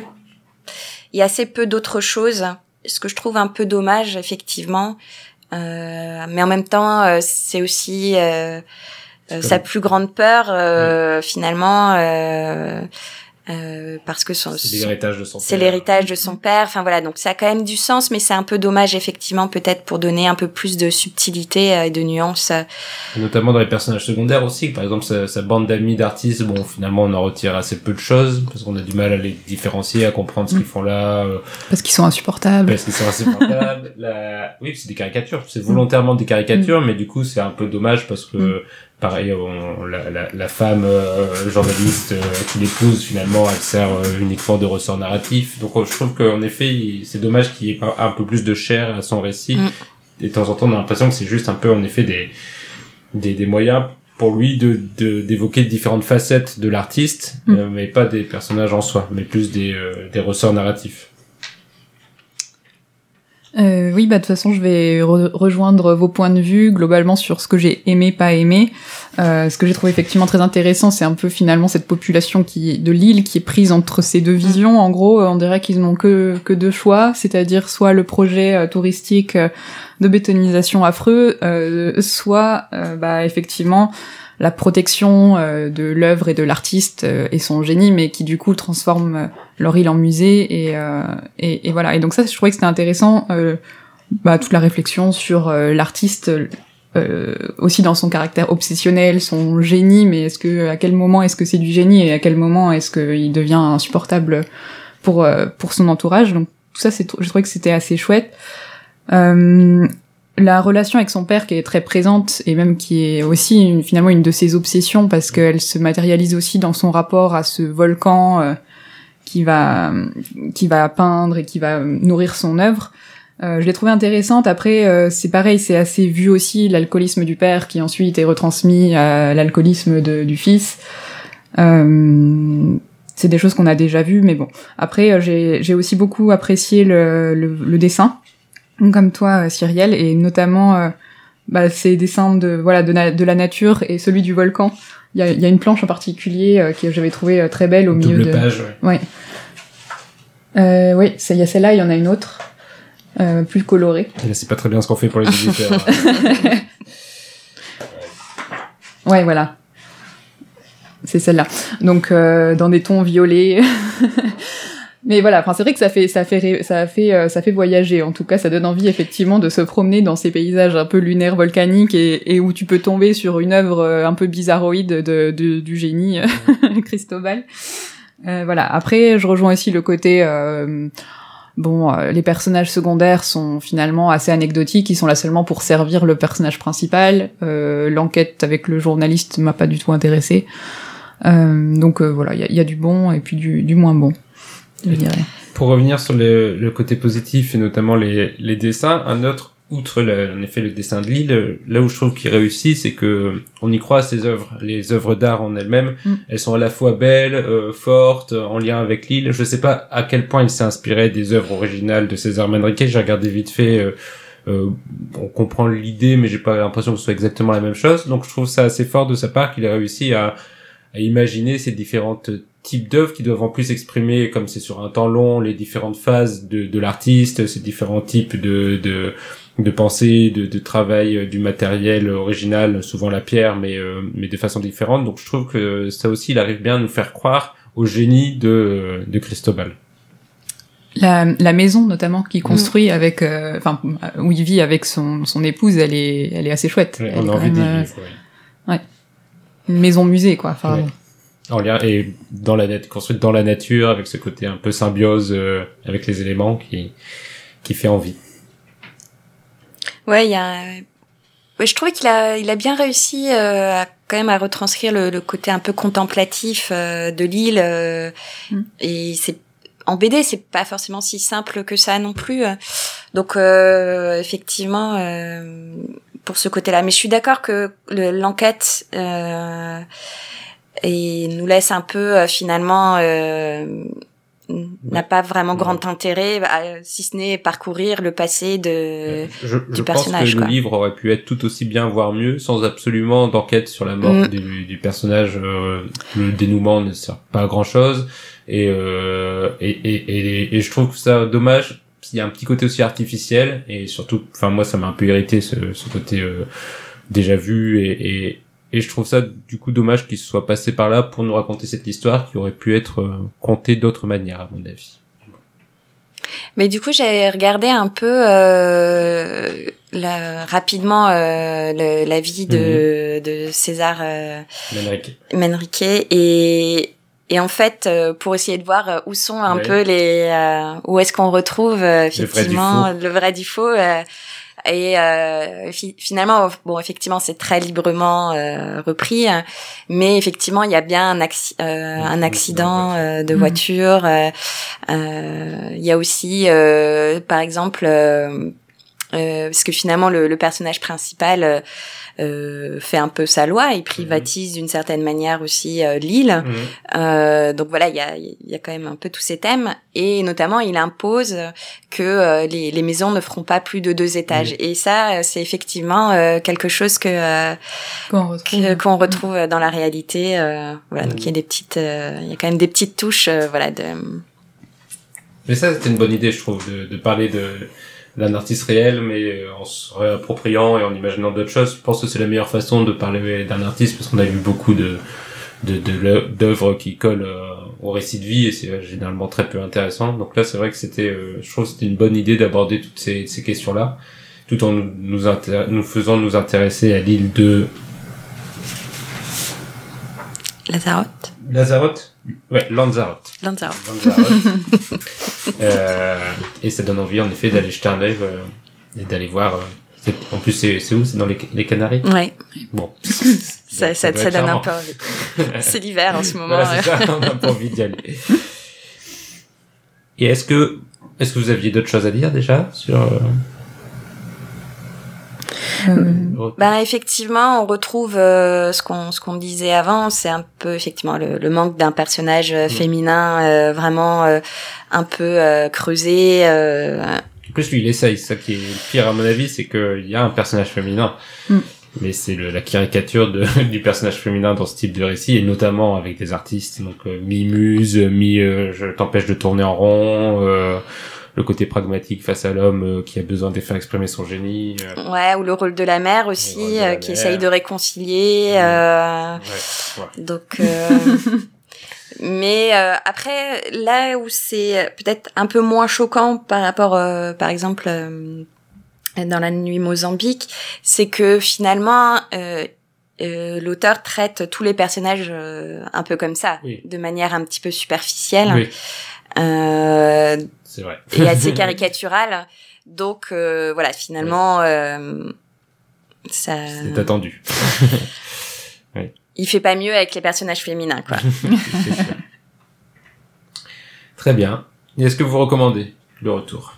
et assez peu d'autres choses. Ce que je trouve un peu dommage, effectivement. Euh, mais en même temps, euh, c'est aussi euh, euh, sa plus grande peur, euh, finalement, euh, euh, parce que son, C'est l'héritage de son c'est père. l'héritage de son père. Enfin voilà, donc ça a quand même du sens, mais c'est un peu dommage effectivement peut-être pour donner un peu plus de subtilité euh, et de nuance. Notamment dans les personnages secondaires aussi. Par exemple, sa, sa bande d'amis d'artistes, bon, finalement, on en retire assez peu de choses parce qu'on a du mal à les différencier, à comprendre ce Mm. qu'ils font là, euh, Parce qu'ils sont insupportables. parce qu'ils sont assez portables. La... Oui, c'est des caricatures. C'est volontairement des caricatures, mais du coup, c'est un peu dommage parce que, Mm. Pareil, on- la, la, la femme euh, journaliste euh, qui l'épouse, finalement, elle sert euh, uniquement de ressort narratif. Donc, euh, je trouve qu'en effet, c'est dommage qu'il y ait un peu plus de chair à son récit. Mm. Et de temps en temps, on a l'impression que c'est juste un peu, en effet, des, des, des moyens pour lui de de- d'évoquer différentes facettes de l'artiste, Mm. euh, mais pas des personnages en soi, mais plus des, euh, des ressorts narratifs. Euh, oui, bah de toute façon, je vais re- rejoindre vos points de vue globalement sur ce que j'ai aimé, pas aimé. Euh, ce que j'ai trouvé effectivement très intéressant, c'est un peu finalement cette population qui de l'île qui est prise entre ces deux visions. En gros, on dirait qu'ils n'ont que que deux choix, c'est-à-dire soit le projet euh, touristique euh, de bétonisation affreux, euh, soit euh, bah effectivement la protection euh, de l'œuvre et de l'artiste euh, et son génie, mais qui du coup transforme euh, leur île en musée et, et, et voilà. Et donc ça, je trouvais que c'était intéressant, bah, toute la réflexion sur l'artiste aussi dans son caractère obsessionnel, son génie, mais est-ce que à quel moment est-ce que c'est du génie et à quel moment est-ce qu'il devient insupportable pour pour son entourage. Donc tout ça, je trouvais que c'était assez chouette. La relation avec son père qui est très présente et même qui est aussi une- finalement une de ses obsessions parce qu'elle se matérialise aussi dans son rapport à ce volcan euh, qui va qui va peindre et qui va nourrir son œuvre. Euh, je l'ai trouvé intéressante. Après, euh, c'est pareil, c'est assez vu aussi l'alcoolisme du père qui ensuite est retransmis à l'alcoolisme du fils. C'est des choses qu'on a déjà vues, mais bon. Après, j'ai j'ai aussi beaucoup apprécié le, le, le dessin, comme toi, euh, Cyrielle, et notamment euh, bah, ces dessins de voilà de, na- de la nature et celui du volcan. Il y a, il y a une planche en particulier euh, que j'avais trouvé euh, très belle au milieu de. page, ouais. Ouais. Euh, oui, il y a celle-là, il y en a une autre, euh, plus colorée. C'est pas très bien ce qu'on fait pour les éditeurs. Ouais, voilà. C'est celle-là. Donc euh, dans des tons violets. Mais voilà, enfin c'est vrai que ça fait ça fait ça fait euh, ça fait voyager. En tout cas, ça donne envie effectivement de se promener dans ces paysages un peu lunaires volcaniques et, où tu peux tomber sur une œuvre euh, un peu bizarroïde de, de- du génie Cristobal. Euh, voilà. Après, je rejoins aussi le côté euh, bon, euh, les personnages secondaires sont finalement assez anecdotiques. Ils sont là seulement pour servir le personnage principal. Euh, L'enquête avec le journaliste m'a pas du tout intéressé. Euh, donc voilà, il y a, y a du bon et puis du, du moins bon, je dirais. Pour revenir sur le, le côté positif et notamment les, les dessins, un autre, outre le- en effet le dessin de l'île, là où je trouve qu'il réussit, c'est que on y croit à ses œuvres. Les œuvres d'art en elles-mêmes, Mm. elles sont à la fois belles, euh, fortes, en lien avec l'île. Je sais pas à quel point il s'est inspiré des œuvres originales de César Manrique. J'ai regardé vite fait. euh, euh, on comprend l'idée, mais j'ai pas l'impression que ce soit exactement la même chose. Donc je trouve ça assez fort de sa part qu'il a réussi à, à imaginer ces différentes types d'œuvres qui doivent en plus exprimer, comme c'est sur un temps long, les différentes phases de, de l'artiste, ces différents types de, de, de pensée, de, de travail euh, du matériel original, souvent la pierre, mais, euh, mais de façon différente. Donc je trouve que ça aussi, il arrive bien à nous faire croire au génie de, de Cristobal. La, la maison notamment qu'il construit avec, euh, enfin où il vit avec son, son épouse, elle est, elle est assez chouette. Ouais, Elle on est a envie d'y même, euh, vivre, ouais. Une maison musée quoi. Enfin, Ouais. En lien et dans la nat- construite dans la nature avec ce côté un peu symbiose euh, avec les éléments qui qui fait envie. Ouais, il y a. Ouais, je trouvais qu'il a, il a bien réussi euh, à, quand même à retranscrire le, le côté un peu contemplatif euh, de l'île. euh, Mm. Et c'est en BD, c'est pas forcément si simple que ça non plus. Donc euh, effectivement, euh, pour ce côté-là. Mais je suis d'accord que le- l'enquête euh, et nous laisse un peu euh, finalement. euh, n'a pas vraiment grand intérêt, euh, si ce n'est parcourir le passé de je je pense personnage, que quoi. le livre aurait pu être tout aussi bien, voire mieux, sans absolument d'enquête sur la mort Mm. du, du personnage. euh, le dénouement ne sert pas à grand chose. Et, euh, et, et, et, et je trouve ça dommage. Il y a un petit côté aussi artificiel et surtout, enfin moi ça m'a un peu irrité ce, ce côté euh, déjà vu et, et, je trouve ça du coup dommage qu'il se soit passé par là pour nous raconter cette histoire qui aurait pu être euh, contée d'autres manières à mon avis. Mais du coup, j'ai regardé un peu euh, la- rapidement euh, le- la vie de, de César euh, Manrique. Manrique et et en fait, euh, pour essayer de voir euh, où sont un Ouais. peu les où est-ce qu'on retrouve euh, du effectivement le vrai du faux. Et euh, fi- finalement, bon, effectivement, c'est très librement euh, repris, hein, mais effectivement, il y a bien un, acci- euh, un accident euh, de Mhm. voiture. euh, euh, Il y a aussi, euh, par exemple, euh, parce que finalement, le, le personnage principal euh, euh, fait un peu sa loi, il privatise d'une certaine manière aussi euh, l'île. Mhm. Euh, donc voilà, il y a, il y a quand même un peu tous ces thèmes et notamment il impose que euh, les, les maisons ne feront pas plus de deux étages et ça c'est effectivement euh, quelque chose que euh, qu'on retrouve. que- qu'on retrouve dans la réalité. euh, voilà, donc il y a des petites, euh, il y a quand même des petites touches, euh, voilà de. Mais ça, c'était une bonne idée, je trouve, de, de parler de d'un artiste réel, mais euh, en se réappropriant et en imaginant d'autres choses. Je pense que c'est la meilleure façon de parler d'un artiste, parce qu'on a vu beaucoup de de de d'œuvres qui collent euh, au récit de vie, et c'est euh, généralement très peu intéressant. Donc là, c'est vrai que c'était, je trouve, c'était une bonne idée d'aborder toutes ces, ces questions-là, tout en nous nous, faisant nous intéresser à l'île de Lazarote. Lazarote? Ouais, Lanzarote. Lanzarote. Lanzarote. euh, et ça donne envie en effet d'aller jeter un œil euh, et d'aller voir. euh, en plus, c'est où? C'est dans les, les Canaries? Ouais, Bon. ça, ça, ça donne un peu envie. C'est l'hiver en ce moment. Voilà, c'est euh. ça, on a pas envie d'y aller. Et est-ce que, est-ce que vous aviez d'autres choses à dire déjà sur euh, Euh, Ben effectivement, on retrouve euh, ce qu'on ce qu'on disait avant, c'est un peu effectivement le, le manque d'un personnage euh, féminin euh, vraiment euh, un peu euh, creusé. euh, En plus, lui, il essaye. Ça qui est le pire à mon avis, c'est qu'il y a un personnage féminin. Mm. Mais c'est le- la caricature de, du personnage féminin dans ce type de récit, et notamment avec des artistes, donc euh, mi-muse, mi euh, je t'empêche de tourner en rond, euh, le côté pragmatique face à l'homme euh, qui a besoin de faire exprimer son génie. euh, ouais, ou le rôle de la mère aussi, de la euh, qui mère. essaye de réconcilier. Euh, ouais, ouais. Donc, euh, mais euh, après, là où c'est peut-être un peu moins choquant par rapport, euh, par exemple, euh, dans la nuit Mozambique, c'est que finalement, euh, euh, l'auteur traite tous les personnages euh, un peu comme ça, Oui. de manière un petit peu superficielle Oui, euh, c'est vrai. et assez caricaturale. Donc euh, voilà, finalement, euh, ça, C'est attendu. il fait pas mieux avec les personnages féminins, quoi. Sûr. Très bien. Est-ce que vous recommandez le retour?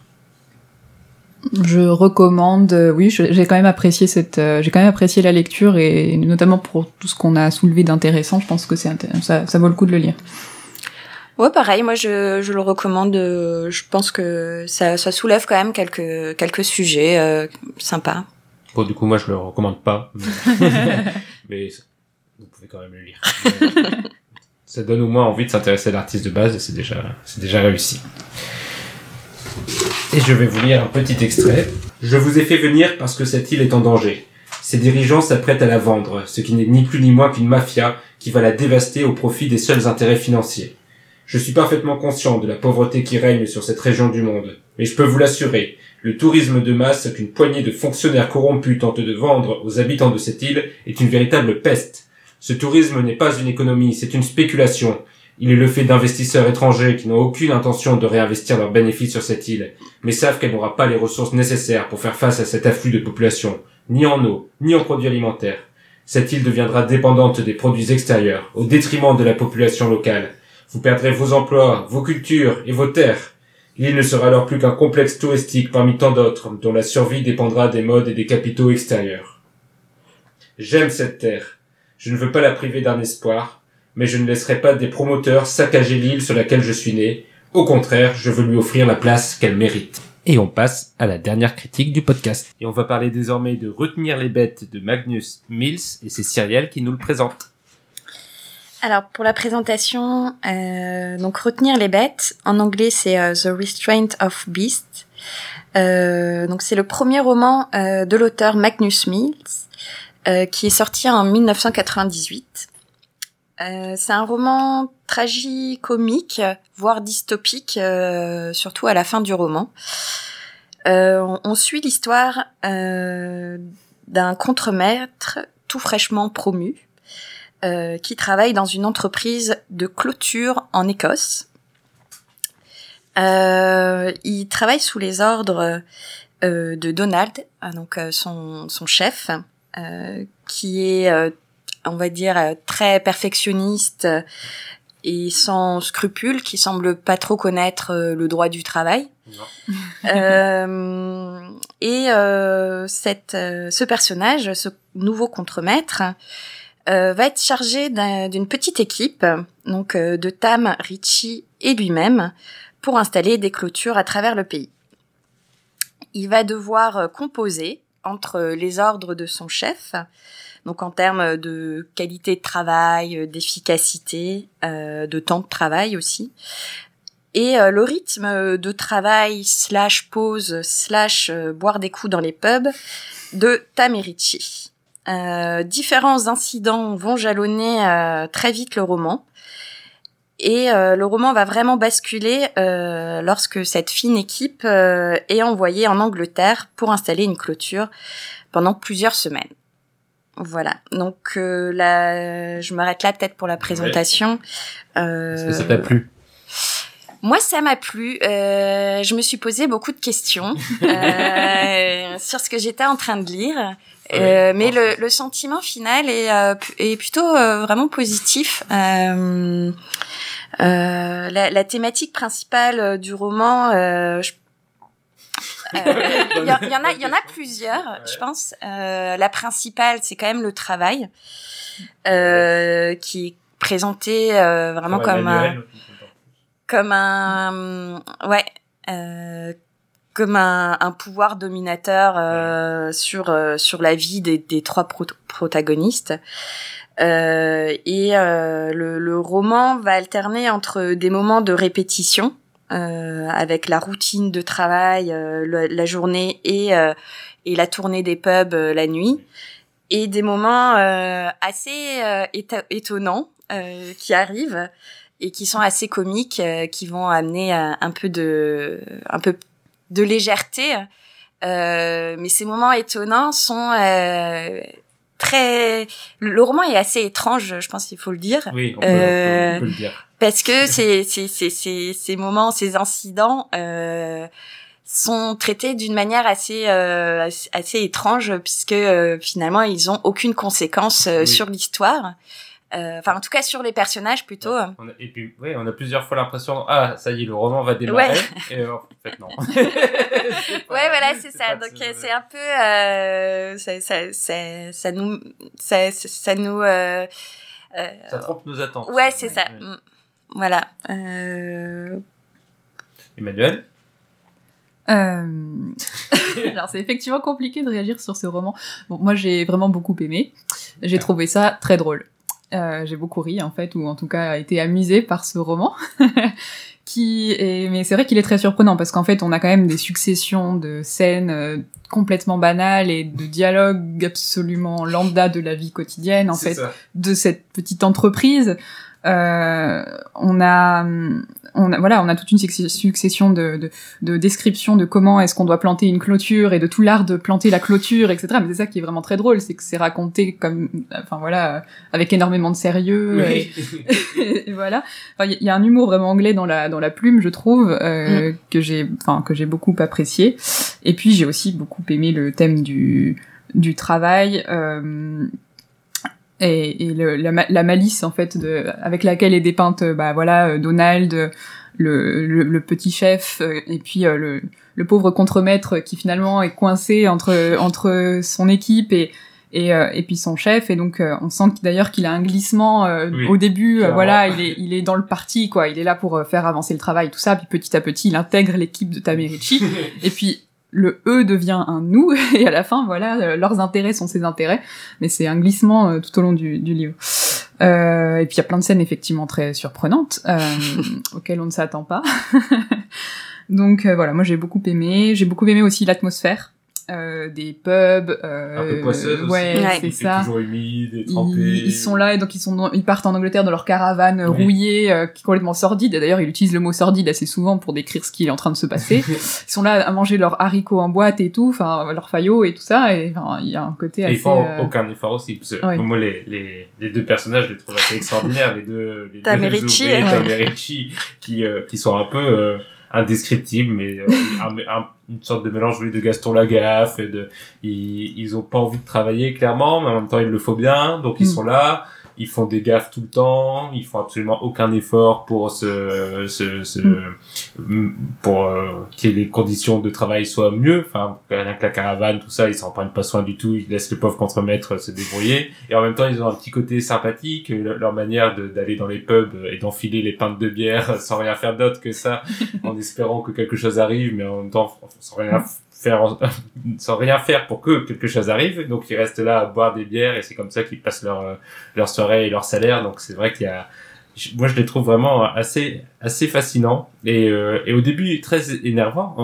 Je recommande, euh, oui, j'ai quand même apprécié cette, euh, j'ai quand même apprécié la lecture et notamment pour tout ce qu'on a soulevé d'intéressant, je pense que c'est ça vaut le coup de le lire. Ouais, pareil, moi je, je le recommande. euh, Je pense que ça, ça soulève quand même quelques, quelques sujets euh, sympas. Bon, du coup, moi, je le recommande pas. Mais, mais vous pouvez quand même le lire. Ça donne au moins envie de s'intéresser à l'artiste de base et c'est déjà, c'est déjà réussi. Et je vais vous lire un petit extrait. Je vous ai fait venir parce que cette île est en danger. Ses dirigeants s'apprêtent à la vendre, ce qui n'est ni plus ni moins qu'une mafia qui va la dévaster au profit des seuls intérêts financiers. Je suis parfaitement conscient de la pauvreté qui règne sur cette région du monde, mais je peux vous l'assurer, le tourisme de masse qu'une poignée de fonctionnaires corrompus tentent de vendre aux habitants de cette île est une véritable peste. Ce tourisme n'est pas une économie, c'est une spéculation. Il est le fait d'investisseurs étrangers qui n'ont aucune intention de réinvestir leurs bénéfices sur cette île, mais savent qu'elle n'aura pas les ressources nécessaires pour faire face à cet afflux de population, ni en eau, ni en produits alimentaires. Cette île deviendra dépendante des produits extérieurs, au détriment de la population locale. Vous perdrez vos emplois, vos cultures et vos terres. L'île ne sera alors plus qu'un complexe touristique parmi tant d'autres, dont la survie dépendra des modes et des capitaux extérieurs. J'aime cette terre. Je ne veux pas la priver d'un espoir, mais je ne laisserai pas des promoteurs saccager l'île sur laquelle je suis né. Au contraire, je veux lui offrir la place qu'elle mérite. Et on passe à la dernière critique du podcast. Et on va parler désormais de Retenir les bêtes de Magnus Mills et c'est Cyrielle qui nous le présente. Alors pour la présentation, euh, donc retenir les bêtes. En anglais, c'est euh, The Restraint of Beasts. Euh, donc c'est le premier roman de l'auteur Magnus Mills qui est sorti en 1998. Euh, c'est un roman tragicomique, voire dystopique, surtout à la fin du roman. On, on suit l'histoire d'un contremaître tout fraîchement promu euh, qui travaille dans une entreprise de clôture en Écosse. Euh, il travaille sous les ordres euh, de Donald, euh, donc son, son chef, qui est, on va dire, très perfectionniste et sans scrupules, qui semble pas trop connaître le droit du travail. Euh, et euh, cette, euh, ce personnage, ce nouveau contremaître, euh, va être chargé d'un- d'une petite équipe, donc euh, de Tam, Richie et lui-même, pour installer des clôtures à travers le pays. Il va devoir euh, composer entre les ordres de son chef, donc en termes de qualité de travail, euh, d'efficacité, euh, de temps de travail aussi, et euh, le rythme de travail slash pause slash euh, boire des coups dans les pubs de Tam et Richie. Euh, différents incidents vont jalonner euh, très vite le roman. Et euh, le roman va vraiment basculer euh, lorsque cette fine équipe euh, est envoyée en Angleterre pour installer une clôture pendant plusieurs semaines. Voilà. Donc euh, là, je m'arrête là peut-être pour la présentation. Est-ce que ça t'a plu? moi, ça m'a plu. Euh, je me suis posé beaucoup de questions euh, sur ce que j'étais en train de lire. Euh, mais le, le sentiment final est, euh, est plutôt euh, vraiment positif. Euh, euh, la, la thématique principale euh, du roman, euh, je- euh, il y, en- il y en a, il y en a plusieurs, je pense. Euh, la principale, c'est quand même le travail, euh, qui est présenté euh, vraiment comme un, comme un ouais euh, comme un, un pouvoir dominateur euh, sur euh, sur la vie des, des trois pro- protagonistes. Euh, et euh, le, le roman va alterner entre des moments de répétition euh, avec la routine de travail euh, le- la journée et euh, et la tournée des pubs la nuit. Et des moments euh, assez euh, étonnants euh, qui arrivent et qui sont assez comiques, euh, qui vont amener un peu de, un peu de légèreté. Euh, mais ces moments étonnants sont euh, très. Le roman est assez étrange, je pense qu'il faut le dire, Oui, on peut, Euh, on peut le dire. parce que ces, ces, ces, ces, ces moments, ces incidents euh, sont traités d'une manière assez, euh, assez, étrange, puisque finalement ils ont aucune conséquence Oui. sur l'histoire. Euh, Enfin, en tout cas sur les personnages plutôt. On a- et puis, ouais, on a plusieurs fois l'impression, ah, ça y est, le roman va démarrer. Ouais. Et euh, en fait, non. Ouais, voilà, c'est ça. pas Donc euh, c'est un peu, euh, ça, ça, ça, ça nous, ça, ça, nous, euh, euh, Ça trompe nos attentes. ouais, c'est ça. Ouais. Mm. Voilà. Euh, Emmanuel Euh... Alors c'est effectivement compliqué de réagir sur ce roman. Bon, moi j'ai vraiment beaucoup aimé. J'ai trouvé ça très drôle. Euh, j'ai beaucoup ri en fait, ou en tout cas été amusée par ce roman. qui est... Mais c'est vrai qu'il est très surprenant parce qu'en fait on a quand même des successions de scènes euh, complètement banales et de dialogues absolument lambda de la vie quotidienne en fait ça. de cette petite entreprise Euh, on a, on a, voilà, on a toute une succ- succession de, de, de descriptions de comment est-ce qu'on doit planter une clôture et de tout l'art de planter la clôture, etc. Mais c'est ça qui est vraiment très drôle, c'est que c'est raconté comme, enfin voilà, avec énormément de sérieux. Et, et voilà. Enfin, il y a un humour vraiment anglais dans la dans la plume, je trouve, euh, que j'ai, enfin que j'ai beaucoup apprécié. Et puis j'ai aussi beaucoup aimé le thème du du travail. Euh, et, et le, la, la malice en fait de, avec laquelle est dépeinte euh, bah voilà euh, Donald euh, le, le, le petit chef et puis euh, le, le pauvre contremaître qui finalement est coincé entre entre son équipe et et, euh, et puis son chef. Et donc euh, on sent d'ailleurs qu'il a un glissement euh, Oui, au début clairement. voilà il est il est dans le parti quoi. Il est là pour faire avancer le travail tout ça. Puis petit à petit il intègre l'équipe de Tamerici et puis le eux devient un nous et à la fin voilà euh, leurs intérêts sont ses intérêts. Mais c'est un glissement euh, tout au long du, du livre. Euh, et puis il y a plein de scènes effectivement très surprenantes euh, auxquelles on ne s'attend pas. Donc euh, voilà moi j'ai beaucoup aimé. J'ai beaucoup aimé aussi l'atmosphère euh, des pubs euh, Un peu poisseuse aussi. ouais, Ouais. c'est ça toujours humide et trempé. ils, ils sont là et donc ils sont dans- ils partent en Angleterre dans leur caravane euh, Oui. rouillée euh, qui est complètement sordide et d'ailleurs il utilise le mot sordide assez souvent pour décrire ce qui est en train de se passer ils sont là à manger leurs haricots en boîte et tout enfin leurs faillots et tout ça et enfin il y a un côté Et assez ils font euh, aucun effort aussi. Parce que Ouais. moi, les, les, les deux personnages, je les trouve assez extraordinaires. Les deux, les Tamerici, ouais. Tamerici, qui, euh, qui sont un peu indescriptibles, mais euh, un- un- une sorte de mélange de Gaston Lagaffe. Et de, ils, ils ont pas envie de travailler, clairement, mais en même temps, il le faut bien. Donc, ils Mm. sont là. Ils font des gaffes tout le temps. Ils font absolument aucun effort pour se, se, se Mm. pour euh, que les conditions de travail soient mieux. Enfin, rien que la caravane, tout ça, ils s'en prennent pas soin du tout. Ils laissent le pauvre contremaître se débrouiller. Et en même temps, ils ont un petit côté sympathique. Le- Leur manière d'aller dans les pubs et d'enfiler les pintes de bière sans rien faire d'autre que ça, en espérant que quelque chose arrive, mais en même temps sans rien sans rien faire pour que quelque chose arrive. Donc ils restent là à boire des bières et c'est comme ça qu'ils passent leur euh, leur soirée et leur salaire. Donc c'est vrai qu'il y a moi je les trouve vraiment assez assez fascinants et, euh, et au début très énervant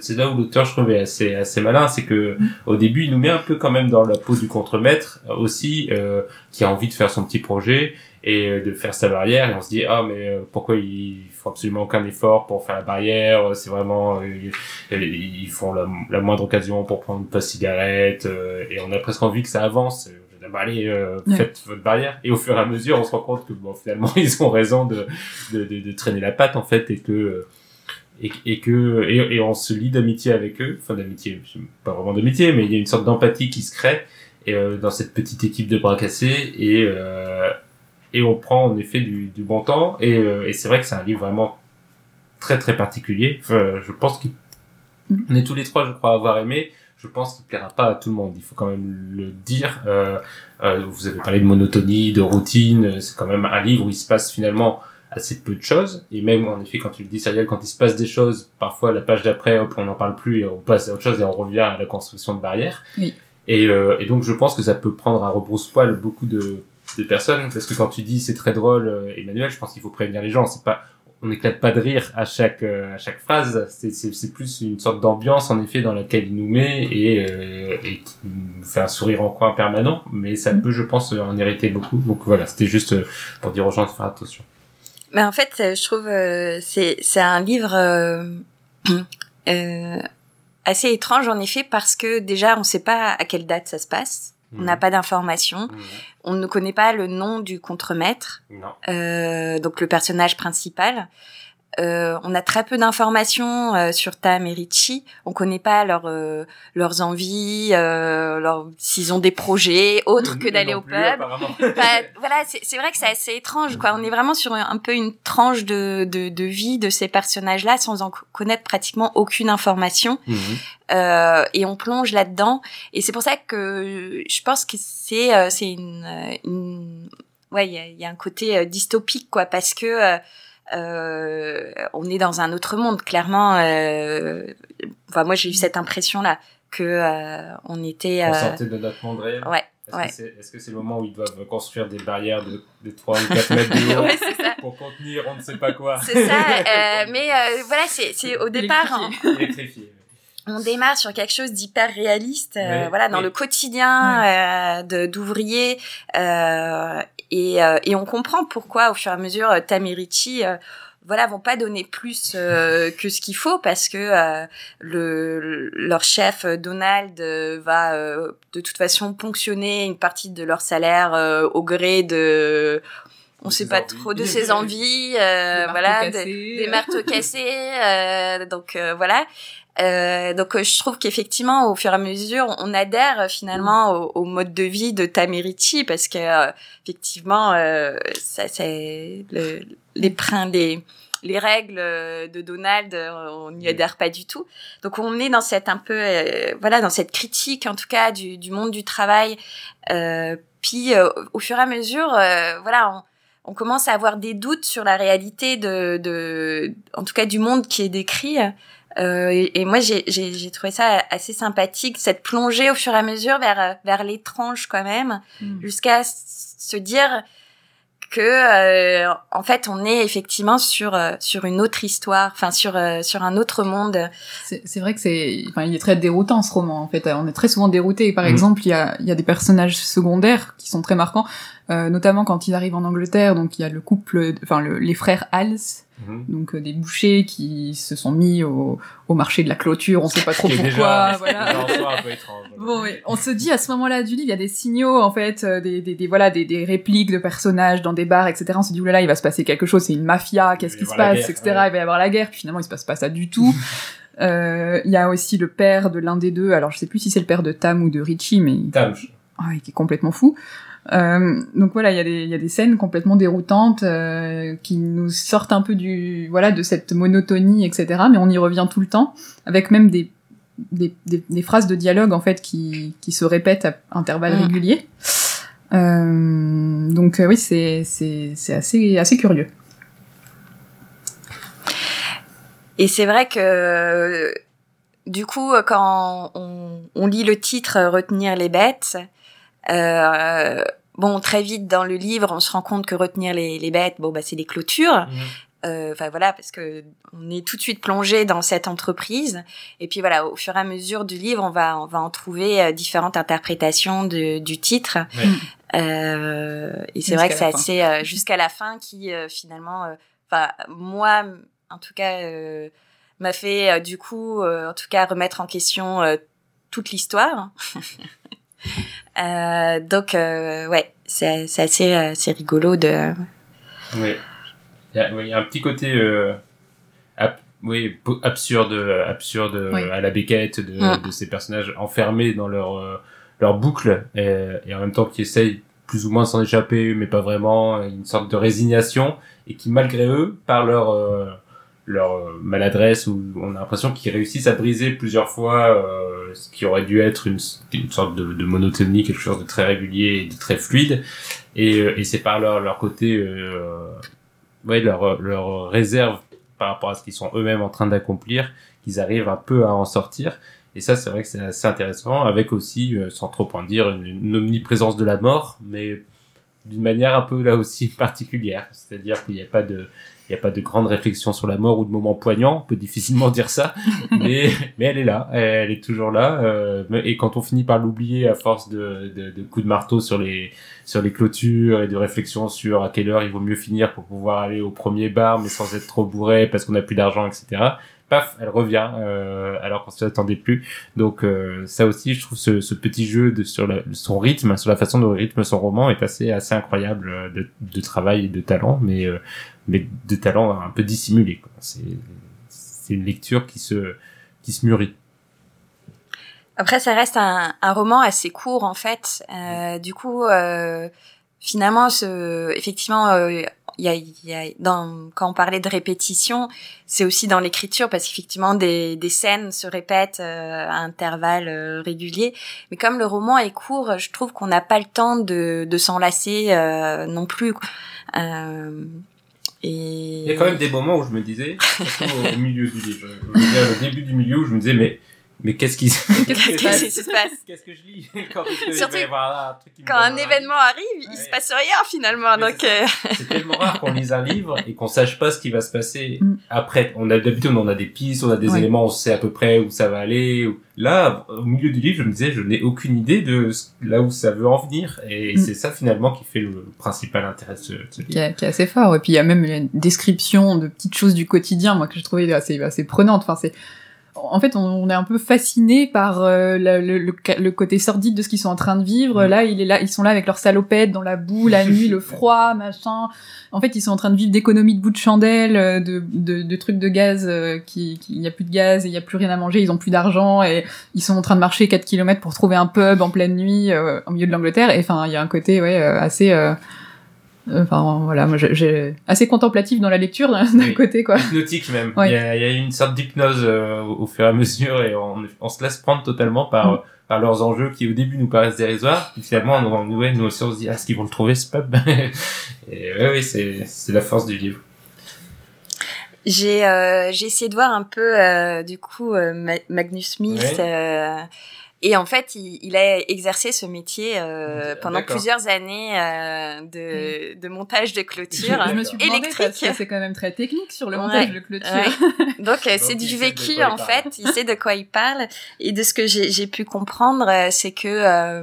c'est là où l'auteur je trouve est assez assez malin c'est que au début il nous met un peu quand même dans la peau du contremaître aussi euh, qui a envie de faire son petit projet et de faire sa barrière et on se dit ah mais pourquoi ils font absolument aucun effort pour faire la barrière c'est vraiment euh, ils ils font la, la moindre occasion pour prendre une pause cigarette euh, et on a presque envie que ça avance Euh, bah, allez euh, Ouais. faites votre barrière et au fur et à mesure on se rend compte que bon finalement ils ont raison de de, de, de traîner la patte en fait et que euh, et, et que et, et on se lie d'amitié avec eux enfin d'amitié pas vraiment d'amitié mais il y a une sorte d'empathie qui se crée et, euh, dans cette petite équipe de bras cassés et euh, et on prend en effet du, du bon temps. Et, euh, et c'est vrai que c'est un livre vraiment très très particulier. Enfin, je pense qu'on est tous les trois je crois avoir aimé. Je pense qu'il plaira pas à tout le monde. Il faut quand même le dire. Euh, euh, vous avez parlé de monotonie de routine. C'est quand même un livre où il se passe finalement assez peu de choses. Et même en effet quand tu le dis Cyril quand il se passe des choses parfois la page d'après hop on n'en parle plus et on passe à autre chose et on revient à la construction de barrières Oui. et, euh, et donc je pense que ça peut prendre à rebrousse-poil beaucoup de, de personnes parce que quand tu dis c'est très drôle euh, Emmanuel je pense qu'il faut prévenir les gens c'est pas on n'éclate pas de rire à chaque euh, à chaque phrase c'est plus une sorte d'ambiance en effet dans laquelle il nous met et euh, et qui nous fait un sourire en coin permanent mais ça peut je pense en irriter beaucoup. Donc voilà c'était juste pour dire aux gens de faire attention. Mais en fait, je trouve euh, c'est c'est un livre assez étrange en effet parce que déjà on sait pas à quelle date ça se passe, on n'a pas d'informations, Mhm. on ne connaît pas le nom du contremaître, euh, donc le personnage principal. Euh, on a très peu d'informations euh, sur Tam et Richie. On connaît pas leur, euh, leurs envies, euh, leur, s'ils ont des projets autres que d'aller au plus, pub. Enfin, voilà, c'est c'est vrai que c'est assez étrange, quoi. On est vraiment sur un, un peu une tranche de, de, de vie de ces personnages-là sans en co- connaître pratiquement aucune information. Mhm. Euh, et on plonge là-dedans. Et c'est pour ça que je pense que c'est euh, c'est une, une ouais, il y y a un côté dystopique, quoi, parce que euh, on est dans un autre monde, clairement. Euh, enfin, moi, j'ai eu cette impression-là que euh, on était. on sortait de notre monde réel ouais, Est-ce ouais. que c'est le moment où ils doivent construire des barrières de, de 3 ou 4 mètres de haut ouais, c'est ça. pour contenir on ne sait pas quoi? C'est ça. euh, mais euh, voilà, c'est c'est au départ. hein. Électrifié. On démarre sur quelque chose d'hyper réaliste, euh, voilà, dans oui. le quotidien euh, de d'ouvriers, euh, et, euh, et on comprend pourquoi, au fur et à mesure, euh, Tam et Richie, euh, voilà, vont pas donner plus euh, que ce qu'il faut parce que euh, le leur chef euh, Donald euh, va euh, de toute façon ponctionner une partie de leur salaire euh, au gré de on sait pas envies. trop de ses envies, euh, Des voilà, marteaux de- cassés. des marteaux cassés, euh, donc euh, voilà. Euh, donc euh, je trouve qu'effectivement au fur et à mesure on adhère euh, finalement au, au mode de vie de Tamerichi parce que euh, effectivement euh, ça c'est le, les prin les les règles de Donald on n'y adhère pas du tout donc on est dans cette un peu euh, voilà dans cette critique en tout cas du, du monde du travail euh, puis euh, au fur et à mesure euh, voilà on, on commence à avoir des doutes sur la réalité de, de en tout cas du monde qui est décrit euh, et, et moi, j'ai- j'ai j'ai trouvé ça assez sympathique, cette plongée au fur et à mesure vers vers l'étrange quand même, Mm. jusqu'à se dire que euh, en fait, on est effectivement sur euh, sur une autre histoire, enfin sur euh, sur un autre monde. C'est c'est vrai que c'est, enfin, il est très déroutant ce roman. En fait, on est très souvent dérouté. Par Mhm. exemple, il y a, il y a des personnages secondaires qui sont très marquants, euh, notamment quand ils arrivent en Angleterre. Donc, il y a le couple, enfin, le- les frères Hals, Mhm. donc euh, des bouchers qui se sont mis au, au marché de la clôture. On sait pas trop pourquoi. déjà, voilà. un peu étrange. Bon, on se dit à ce moment-là du livre, il y a des signaux en fait, euh, des, des, des- voilà, des, des répliques de personnages dans des bars, etc. On se dit oulala, il va se passer quelque chose, c'est une mafia, qu'est-ce qui se passe, guerre, etc. ouais. Il va y avoir la guerre. Puis finalement, il se passe pas ça du tout. Euh, Il y a aussi le père de l'un des deux. Alors, je sais plus si c'est le père de Tam ou de Richie, mais Tam, je- ah, qui est complètement fou. Euh, donc voilà, il y, a des- il y a des scènes complètement déroutantes euh, qui nous sortent un peu du voilà de cette monotonie, etc. Mais on y revient tout le temps, avec même des des, des, des phrases de dialogue en fait qui, qui se répètent à intervalles Mm. réguliers. Euh, donc euh, oui, c'est assez assez curieux. Et c'est vrai que du coup, quand on, on lit le titre Retenir les bêtes, euh, bon, très vite dans le livre, on se rend compte que retenir les, les bêtes, bon, bah, c'est des clôtures. Euh, Enfin voilà, parce que on est tout de suite plongé dans cette entreprise. Et puis voilà, au fur et à mesure du livre, on va on va en trouver euh, différentes interprétations de, du titre. Ouais. Euh, et c'est vrai que Jusqu'à c'est la fin. assez euh, jusqu'à la fin qui euh, finalement, euh, enfin moi en tout cas euh, m'a fait euh, du coup euh, en tout cas remettre en question euh, toute l'histoire. Euh, donc euh, ouais, c'est c'est assez euh, c'est rigolo de Oui. Il y, a, oui, il y a un petit côté euh, oui, absurde, euh, absurde euh, Oui. à la béquette de, de ces personnages enfermés dans leur, euh, leur boucle et, et en même temps qui essayent plus ou moins de s'en échapper, mais pas vraiment, une sorte de résignation et qui malgré eux, par leur, euh, leur euh, maladresse, ou on a l'impression qu'ils réussissent à briser plusieurs fois euh, ce qui aurait dû être une, une sorte de, de monotonie, quelque chose de très régulier et de très fluide. Et, euh, et c'est par leur, leur côté, euh, ouais, leur, leur réserve par rapport à ce qu'ils sont eux-mêmes en train d'accomplir, qu'ils arrivent un peu à en sortir. Et ça, c'est vrai que c'est assez intéressant, avec aussi, euh, sans trop en dire, une, une omniprésence de la mort, mais d'une manière un peu là aussi particulière. C'est-à-dire qu'il n'y a pas de, il n'y a pas de grande réflexion sur la mort ou de moments poignants. On peut difficilement dire ça, mais, mais elle est là, elle est toujours là. euh, et quand on finit par l'oublier à force de, de, de coups de marteau sur les, sur les clôtures et de réflexion sur à quelle heure il vaut mieux finir pour pouvoir aller au premier bar, mais sans être trop bourré parce qu'on n'a plus d'argent, etc. Paf, elle revient euh, alors qu'on s'y attendait plus. Donc euh, ça aussi, je trouve ce, ce petit jeu de, sur la- son rythme, sur la façon dont rythme son roman est assez assez incroyable euh, de, de travail et de talent, mais euh, mais de talent un peu dissimulé. C'est une lecture qui se qui se mûrit. Après, ça reste un, un roman assez court en fait. Euh, du coup, euh, finalement, ce, effectivement, euh, y a, y a dans, quand on parlait de répétition, c'est aussi dans l'écriture parce qu'effectivement des, des scènes se répètent euh, à intervalles euh, réguliers. Mais comme le roman est court, je trouve qu'on n'a pas le temps de, de s'en lasser euh, non plus. Euh, et Il y a quand même des moments où je me disais, au, milieu du livre, au début du milieu où je me disais mais mais qu'est-ce qui se Qu'est-ce passe qui se passe Qu'est-ce que je lis quand il un truc qui me Quand donne un envie événement arrive, il Ouais. se passe rien finalement. Mais Donc, c'est euh, C'est tellement rare qu'on lise un livre et qu'on sache pas ce qui va se passer Mm. après. On a d'habitude on a des pistes, on a des Ouais. éléments, on sait à peu près où ça va aller. ou- Là, au milieu du livre, je me disais, je n'ai aucune idée de ce- là où ça veut en venir. Et Mm. c'est ça finalement qui fait le principal intérêt de ce, de ce qui livre. est, qui est assez fort. Et puis il y a même une description de petites choses du quotidien, moi que je trouvais assez assez prenante. Enfin c'est en fait, on, est un peu fasciné par euh, le, le, le, le côté sordide de ce qu'ils sont en train de vivre. Mm. Là, il est là, ils sont là avec leurs salopettes dans la boue, la nuit, le froid, machin. En fait, ils sont en train de vivre d'économies de bouts de chandelle, euh, de, de, de trucs de gaz, euh, qui, il n'y a plus de gaz et il n'y a plus rien à manger, ils ont plus d'argent et ils sont en train de marcher 4 km pour trouver un pub en pleine nuit euh, au milieu de l'Angleterre. Et enfin, il y a un côté ouais assez euh, Enfin voilà, moi j'ai- j'ai assez contemplatif dans la lecture d'un d'un Oui. côté quoi. Hypnotique même. Ouais. Il, y a, il y a une sorte d'hypnose euh, au, fur et à mesure et on, on se laisse prendre totalement par, Mm. par leurs enjeux qui au début nous paraissent dérisoires. Puis finalement, nous, ouais, nous aussi on se dit, ah, est-ce qu'ils vont le trouver ce pub Et ouais, oui, c'est c'est la force du livre. j'ai euh, j'ai essayé de voir un peu euh, du coup euh, Ma- Magnus Smith. Ouais. Et en fait, il, il a exercé ce métier euh, pendant plusieurs années euh, de, de montage de clôture. Je me suis électrique. c'est quand même très technique sur le Ouais. montage de clôture. Ouais. Donc euh, c'est Donc, du sait de vécu en fait, il sait de quoi il parle et de ce que j'ai j'ai pu comprendre, euh, c'est que euh,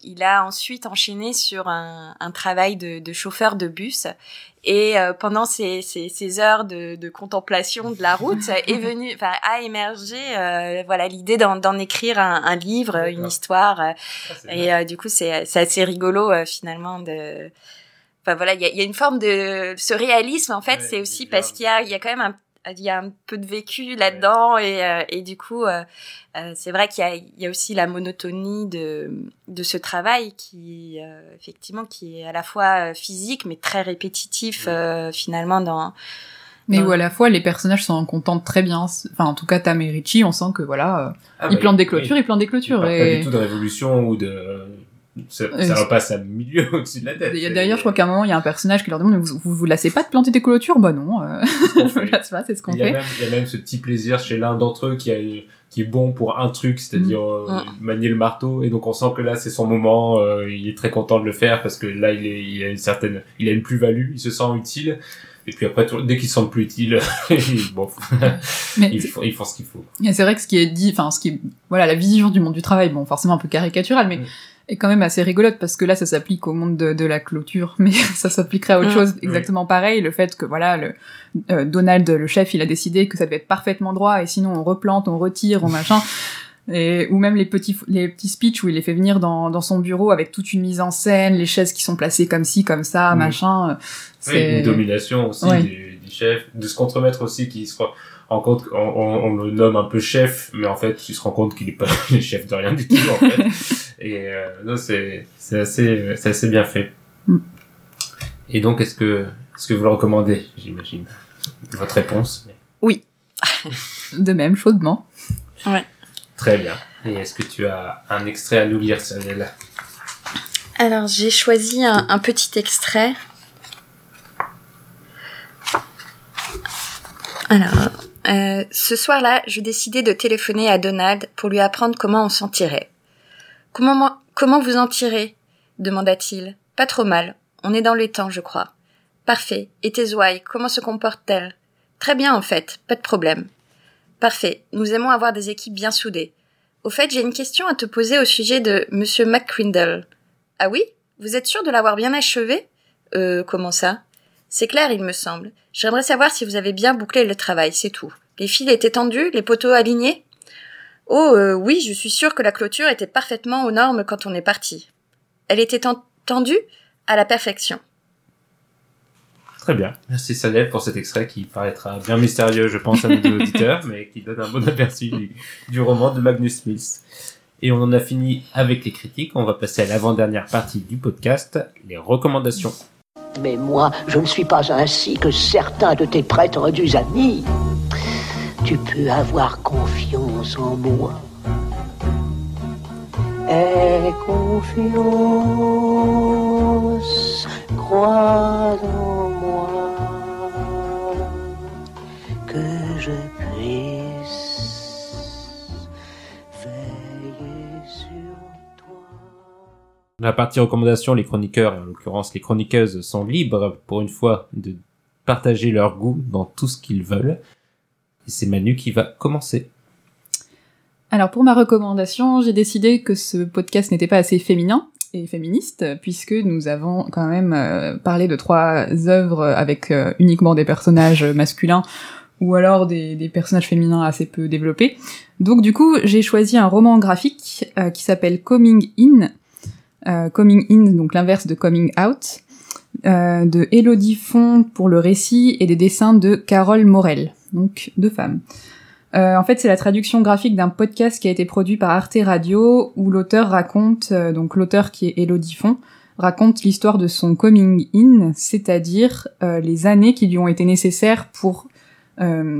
il a ensuite enchaîné sur un, un travail de, de chauffeur de bus. Et euh, pendant ces, ces, ces heures de, de contemplation de la route est venu, enfin a émergé euh, voilà l'idée d'en d'en écrire un, un livre, une histoire. Ah, et euh, du coup, c'est c'est assez rigolo euh, finalement de. Enfin voilà, il y a, il y a une forme de ce réalisme en fait, c'est aussi parce qu'il y a il y a quand même un il y a un peu de vécu là-dedans et euh, et du coup euh, euh, c'est vrai qu'il y a il y a aussi la monotonie de de ce travail qui euh, effectivement qui est à la fois physique mais très répétitif Ouais. euh, finalement dans Mais où à la fois les personnages s'en contentent très bien. Enfin en tout cas Tam et Richie, on sent que voilà, Ah, ils bah, plantent des oui. clôtures, ils plantent des Il clôtures. parle Et... Pas du tout de révolution ou de. Ça, Euh, ça c'est- repasse à milieu au-dessus de la tête. C'est- D'ailleurs, je crois qu'à un moment, il y a un personnage qui leur demande vous, vous vous lassez pas de planter des clôtures? Bah non, euh, lasse pas, c'est ce qu'on fait. il y a même ce petit plaisir chez l'un d'entre eux qui, a, qui est bon pour un truc, c'est-à-dire euh, manier le marteau. Et donc on sent que là c'est son moment. euh, il est très content de le faire parce que là il, est, il a une certaine, il a une plus-value, il se sent utile. Et puis après, tout- dès qu'il se sent plus utile, il- bon, Mais ils font, ils font ce qu'il faut. Et c'est vrai que ce qui est dit, enfin, ce qui est, voilà, la vision du monde du travail, bon, forcément un peu caricaturale, mais Mm. Est quand même assez rigolote parce que là, ça s'applique au monde de, de la clôture, mais ça s'appliquerait à autre Mm. chose exactement pareil. Le fait que, voilà, le, euh, Donald, le chef, il a décidé que ça devait être parfaitement droit et sinon on replante, on retire, on machin. Et, ou même les petits, les petits speeches où il les fait venir dans, dans son bureau avec toute une mise en scène, les chaises qui sont placées comme ci, comme ça, machin. Oui, C'est une domination aussi Ouais. du, du chef, de se contremettre aussi qui se rend compte on, on le nomme un peu chef, mais en fait, il se rend compte qu'il est pas le chef de rien du tout, en fait. Et euh, non, c'est c'est assez, c'est assez bien fait. Mm. Et donc, est-ce que, est-ce que vous le recommandez, j'imagine Votre réponse? De même, chaudement. Très bien. Et est-ce que tu as un extrait à nous lire, Sanel Alors, j'ai choisi un, un petit extrait. Alors, euh, ce soir-là, je décidai de téléphoner à Donald pour lui apprendre comment on s'en tirait. Comment, comment vous en tirez demanda-t-il. Pas trop mal. On est dans les temps, je crois. Parfait. Et tes ouailles, comment se comportent-elles? Très bien, en fait. Pas de problème. Parfait. Nous aimons avoir des équipes bien soudées. Au fait, j'ai une question à te poser au sujet de Monsieur McCrindle. Ah oui? Vous êtes sûr de l'avoir bien achevé? Euh, comment ça? C'est clair, il me semble. J'aimerais savoir si vous avez bien bouclé le travail, c'est tout. Les fils étaient tendus, les poteaux alignés? Oh, euh, oui, je suis sûre que la clôture était parfaitement aux normes quand on est parti. Elle était ten- tendue à la perfection. Très bien. Merci Sanel pour cet extrait qui paraîtra bien mystérieux, je pense, à nos auditeurs, mais qui donne un bon aperçu du, du roman de Magnus Smith. Et on en a fini avec les critiques. On va passer à l'avant-dernière partie du podcast, les recommandations. Mais moi, je ne suis pas ainsi que certains de tes prêtres du amis. Tu peux avoir confiance en moi. Aie confiance, crois en moi, La partie recommandation, les chroniqueurs, en l'occurrence les chroniqueuses, sont libres pour une fois de partager leur goût dans tout ce qu'ils veulent. Et c'est Manu qui va commencer. Alors pour ma recommandation, j'ai décidé que ce podcast n'était pas assez féminin et féministe, puisque nous avons quand même euh, parlé de trois œuvres avec euh, uniquement des personnages masculins ou alors des, des, personnages féminins assez peu développés. Donc du coup, j'ai choisi un roman graphique euh, qui s'appelle Coming In, Coming In, donc l'inverse de Coming Out, de Elodie Font pour le récit et des dessins de Carole Morel, donc deux femmes. Euh, en fait, c'est la traduction graphique d'un podcast qui a été produit par Arte Radio, où l'auteur raconte, euh, donc l'auteur qui est Elodie Font, raconte l'histoire de son coming in, c'est-à-dire euh, les années qui lui ont été nécessaires pour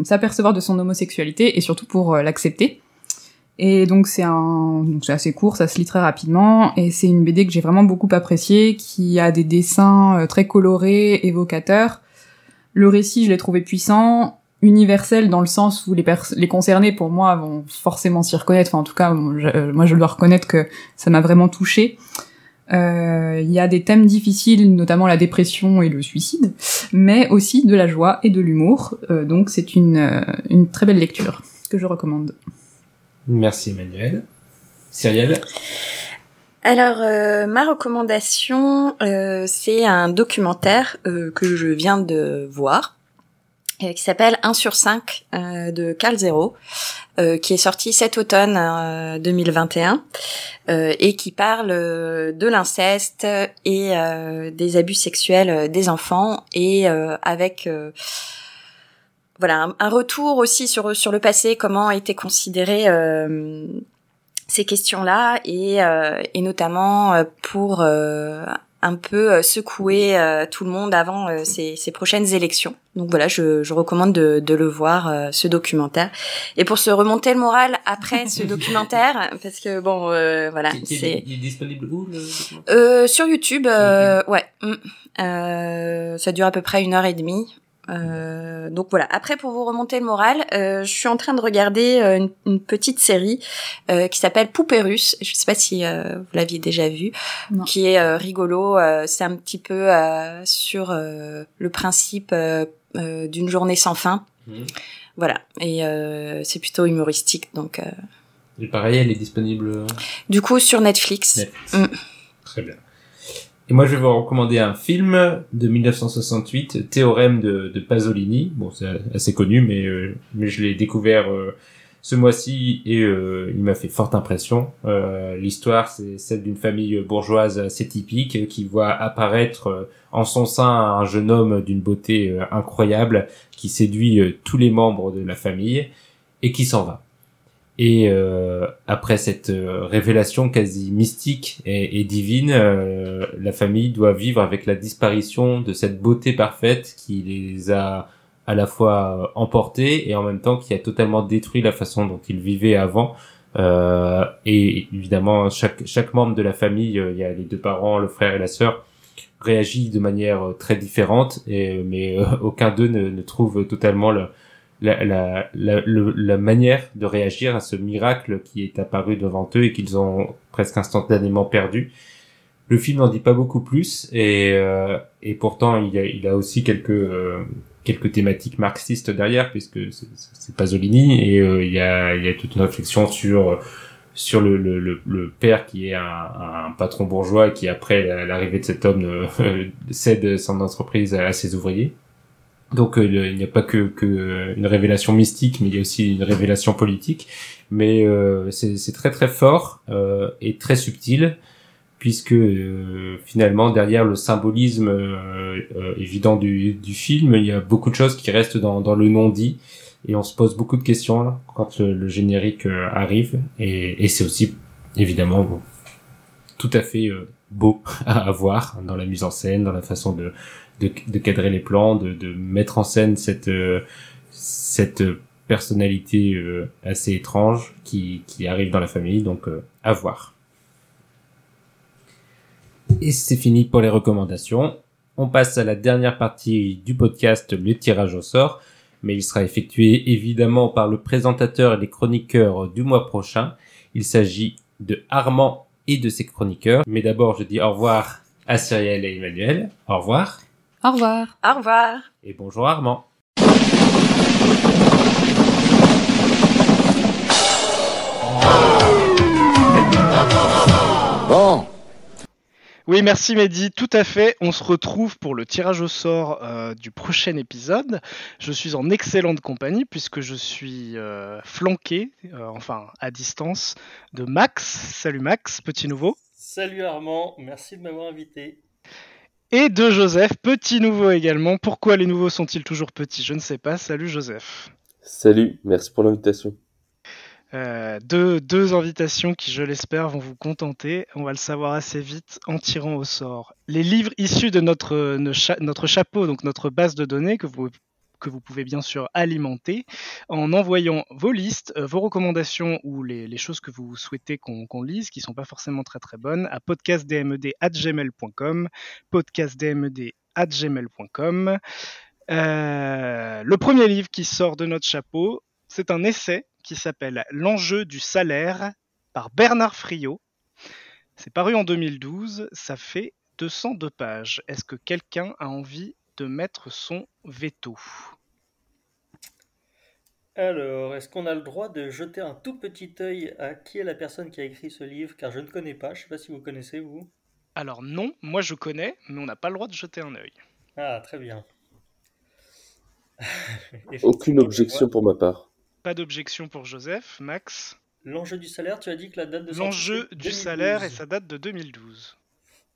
s'apercevoir de son homosexualité et surtout pour l'accepter. Et donc c'est un, donc c'est assez court, ça se lit très rapidement, et c'est une BD que j'ai vraiment beaucoup appréciée, qui a des dessins très colorés, évocateurs. Le récit, je l'ai trouvé puissant, universel dans le sens où les, les concernés, pour moi, vont forcément s'y reconnaître. Enfin, en tout cas, euh, moi, je dois reconnaître que ça m'a vraiment touché. Euh, il y a des thèmes difficiles, notamment la dépression et le suicide, mais aussi de la joie et de l'humour. Euh, donc, c'est une, une très belle lecture que je recommande. Merci, Emmanuel. Cyrielle alors, ma recommandation, c'est un documentaire que je viens de voir euh, qui s'appelle 1 sur 5 euh, de Carl Zero, euh, qui est sorti cet automne 2021 et qui parle de l'inceste et des abus sexuels des enfants et avec voilà un, retour aussi sur sur le passé, comment étaient considérées ces questions-là et, et notamment pour un peu euh, secouer euh, tout le monde avant euh, ces, ces, prochaines élections. Donc voilà, je, je recommande de, de, le voir, ce documentaire. Et pour se remonter le moral après ce documentaire, parce que bon, voilà, c'est... Il est disponible où le Sur YouTube, ouais. Mm. ça dure à peu près une heure et demie. Euh, donc voilà. Après, pour vous remonter le moral, euh, je suis en train de regarder euh, une, une, petite série euh, qui s'appelle Poupée russe. Je sais pas si vous l'aviez déjà vu, qui est rigolo. c'est un petit peu sur le principe d'une journée sans fin. Mmh. Voilà. Et c'est plutôt humoristique, donc. Et pareil, elle est disponible. Du coup, sur Netflix. Netflix. Mmh. Très bien. Et moi, je vais vous recommander un film de 1968, Théorème de, Pasolini. Bon, c'est assez connu, mais, euh, je l'ai découvert euh, ce mois-ci et euh, il m'a fait forte impression. L'histoire, c'est celle d'une famille bourgeoise assez typique qui voit apparaître en son sein un jeune homme d'une beauté incroyable qui séduit tous les membres de la famille et qui s'en va. Et euh, après cette euh, révélation quasi mystique et, divine, euh, la famille doit vivre avec la disparition de cette beauté parfaite qui les a à la fois emportés et en même temps qui a totalement détruit la façon dont ils vivaient avant. Euh, et évidemment, chaque, chaque membre de la famille, il y a les deux parents, le frère et la sœur, réagit de manière très différente, et, mais aucun d'eux ne, ne, trouve totalement le, la, la, la, la, manière de réagir à ce miracle qui est apparu devant eux et qu'ils ont presque instantanément perdu. Le film n'en dit pas beaucoup plus et, euh, et pourtant il a, il a aussi quelques euh, quelques thématiques marxistes derrière puisque c'est Pasolini et euh, il y a il y a toute une réflexion sur sur le, le, le, père qui est un, un, patron bourgeois et qui après l'arrivée de cet homme cède son entreprise à ses ouvriers donc euh, il n'y a pas que, que, une révélation mystique, mais il y a aussi une révélation politique. Mais euh, c'est très très fort euh, et très subtil, puisque euh, finalement derrière le symbolisme évident du, du, film, il y a beaucoup de choses qui restent dans, dans le non-dit, et on se pose beaucoup de questions là, quand le, générique arrive, et, et c'est aussi évidemment tout à fait beau à voir dans la mise en scène, dans la façon de de, de cadrer les plans, de, de mettre en scène cette euh, cette personnalité euh, assez étrange qui, qui arrive dans la famille, donc euh, à voir. Et c'est fini pour les recommandations. On passe à la dernière partie du podcast, le tirage au sort, mais il sera effectué évidemment par le présentateur et les chroniqueurs du mois prochain. Il s'agit de Armand et de ses chroniqueurs. Mais d'abord, je dis au revoir à Cyrielle et Emmanuel. Au revoir. Au revoir. Au revoir. Et bonjour Armand. Bon, Oui, merci Mehdi, tout à fait. On se retrouve pour le tirage au sort euh, du prochain épisode. Je suis en excellente compagnie puisque je suis euh, flanqué, euh, enfin à distance, de Max. Salut Max, petit nouveau. Salut Armand, merci de m'avoir invité. Et de Joseph, petit nouveau également. Pourquoi les nouveaux sont-ils toujours petits? Je ne sais pas. Salut Joseph. Salut, merci pour l'invitation. Euh, deux, deux invitations qui, je l'espère, vont vous contenter. On va le savoir assez vite en tirant au sort. Les livres issus de notre, cha- notre chapeau, donc notre base de données que vous, que vous pouvez bien sûr alimenter en envoyant vos listes, euh, vos recommandations ou les, choses que vous souhaitez qu'on lise, qui sont pas forcément très très bonnes, à podcastdmed.gmail.com podcastdmed.gmail.com Euh, Le premier livre qui sort de notre chapeau, c'est un essai qui s'appelle L'enjeu du salaire par Bernard Friot. C'est paru en 2012, ça fait 202 pages. Est-ce que quelqu'un a envie de mettre son veto Alors, est-ce qu'on a le droit de jeter un tout petit œil à qui est la personne qui a écrit ce livre? Car je ne connais pas, je sais pas si vous connaissez vous. Alors non, moi je connais, mais on n'a pas le droit de jeter un œil. Ah, très bien. Aucune objection pour ma part. Pas d'objection pour Joseph, Max. L'enjeu du salaire, tu as dit que la date de L'enjeu du 2012. salaire et sa date de 2012.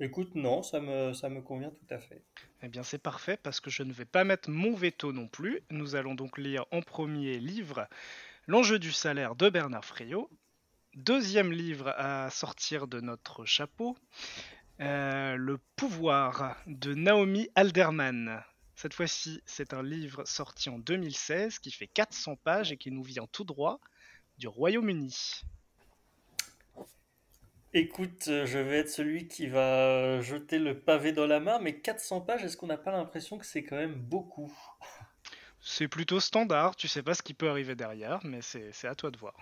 Écoute, non, ça me, convient tout à fait. Eh bien c'est parfait parce que je ne vais pas mettre mon veto non plus. Nous allons donc lire en premier livre L'enjeu du salaire de Bernard Friot. Deuxième livre à sortir de notre chapeau, euh, Le pouvoir de Naomi Alderman. Cette fois-ci, c'est un livre sorti en 2016 qui fait 400 pages et qui nous vient tout droit du Royaume-Uni. Écoute, euh, je vais être celui qui va jeter le pavé dans la mare, mais 400 pages, est-ce qu'on n'a pas l'impression que c'est quand même beaucoup? C'est plutôt standard, tu sais pas ce qui peut arriver derrière, mais c'est à toi de voir.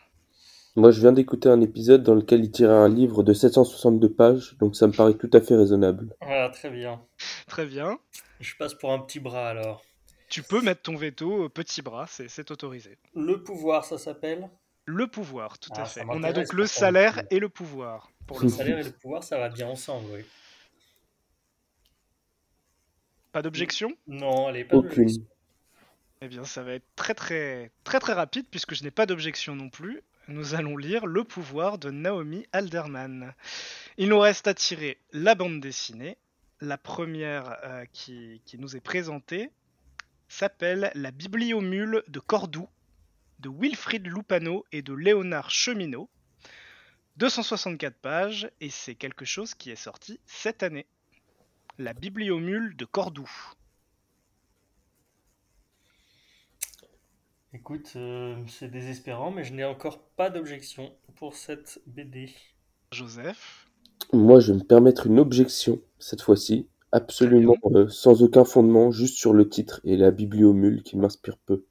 Moi, je viens d'écouter un épisode dans lequel il tirait un livre de 762 pages, donc ça me paraît tout à fait raisonnable. Voilà, très bien. Très bien. Je passe pour un petit bras alors. Tu peux mettre ton veto au petit bras, c'est autorisé. Le pouvoir, ça s'appelle? Le pouvoir, tout Ah, à ça fait. On a donc le salaire et le pouvoir. Pour Le le salaire et le pouvoir, ça va bien ensemble, oui. Pas d'objection? Non, allez, pas Aucune. d'objection. Eh bien, ça va être très très très très rapide puisque je n'ai pas d'objection non plus. Nous allons lire Le pouvoir de Naomi Alderman. Il nous reste à tirer la bande dessinée. La première euh, qui, qui nous est présentée s'appelle La Bibliomule de Cordoue de Wilfrid Lupano et de Léonard Cheminot. 264 pages et c'est quelque chose qui est sorti cette année. La Bibliomule de Cordoue. Écoute, euh, c'est désespérant, mais je n'ai encore pas d'objection pour cette BD. Joseph. Moi, je vais me permettre une objection, cette fois-ci, absolument euh, sans aucun fondement, juste sur le titre et la bibliomule qui m'inspire peu.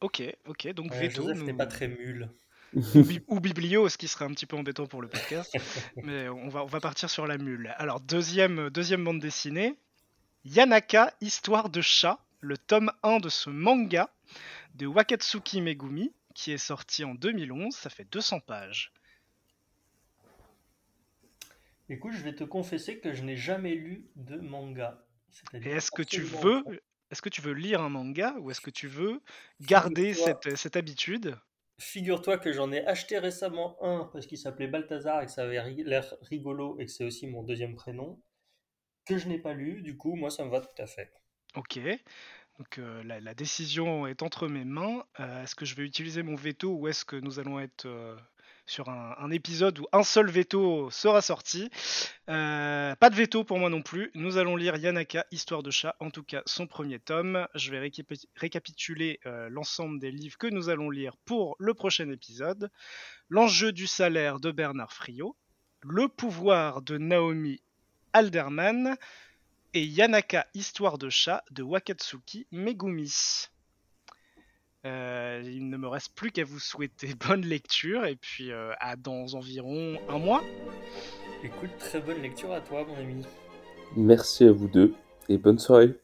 Ok, ok, donc Ouais, veto. Joseph nous- n'est pas très mule. ou, bi- ou biblio, ce qui serait un petit peu embêtant pour le podcast. mais on va, on va partir sur la mule. Alors, deuxième, deuxième bande dessinée. Yanaka, Histoire de chat, le tome 1 de ce manga de Wakatsuki Megumi, qui est sorti en 2011. Ça fait 200 pages. Écoute, je vais te confesser que je n'ai jamais lu de manga. Est-ce que tu veux... Est-ce que tu veux lire un manga ou est-ce que tu veux garder Figure-toi- cette, cette habitude? Figure-toi que j'en ai acheté récemment un parce qu'il s'appelait Balthazar et que ça avait l'air rigolo et que c'est aussi mon deuxième prénom, que je n'ai pas lu. Du coup, moi, ça me va tout à fait. Ok. Donc euh, la, la décision est entre mes mains. Euh, est-ce que je vais utiliser mon veto ou est-ce que nous allons être euh, sur un, épisode où un seul veto sera sorti Euh, Pas de veto pour moi non plus. Nous allons lire Yanaka, Histoire de chat, en tout cas son premier tome. Je vais récapi- récapituler euh, l'ensemble des livres que nous allons lire pour le prochain épisode. L'enjeu du salaire de Bernard Friot. Le pouvoir de Naomi Alderman et Yanaka Histoire de chat de Wakatsuki Megumi. Euh, il ne me reste plus qu'à vous souhaiter bonne lecture et puis euh, à dans environ un mois. Écoute, très bonne lecture à toi, mon ami. Merci à vous deux et bonne soirée.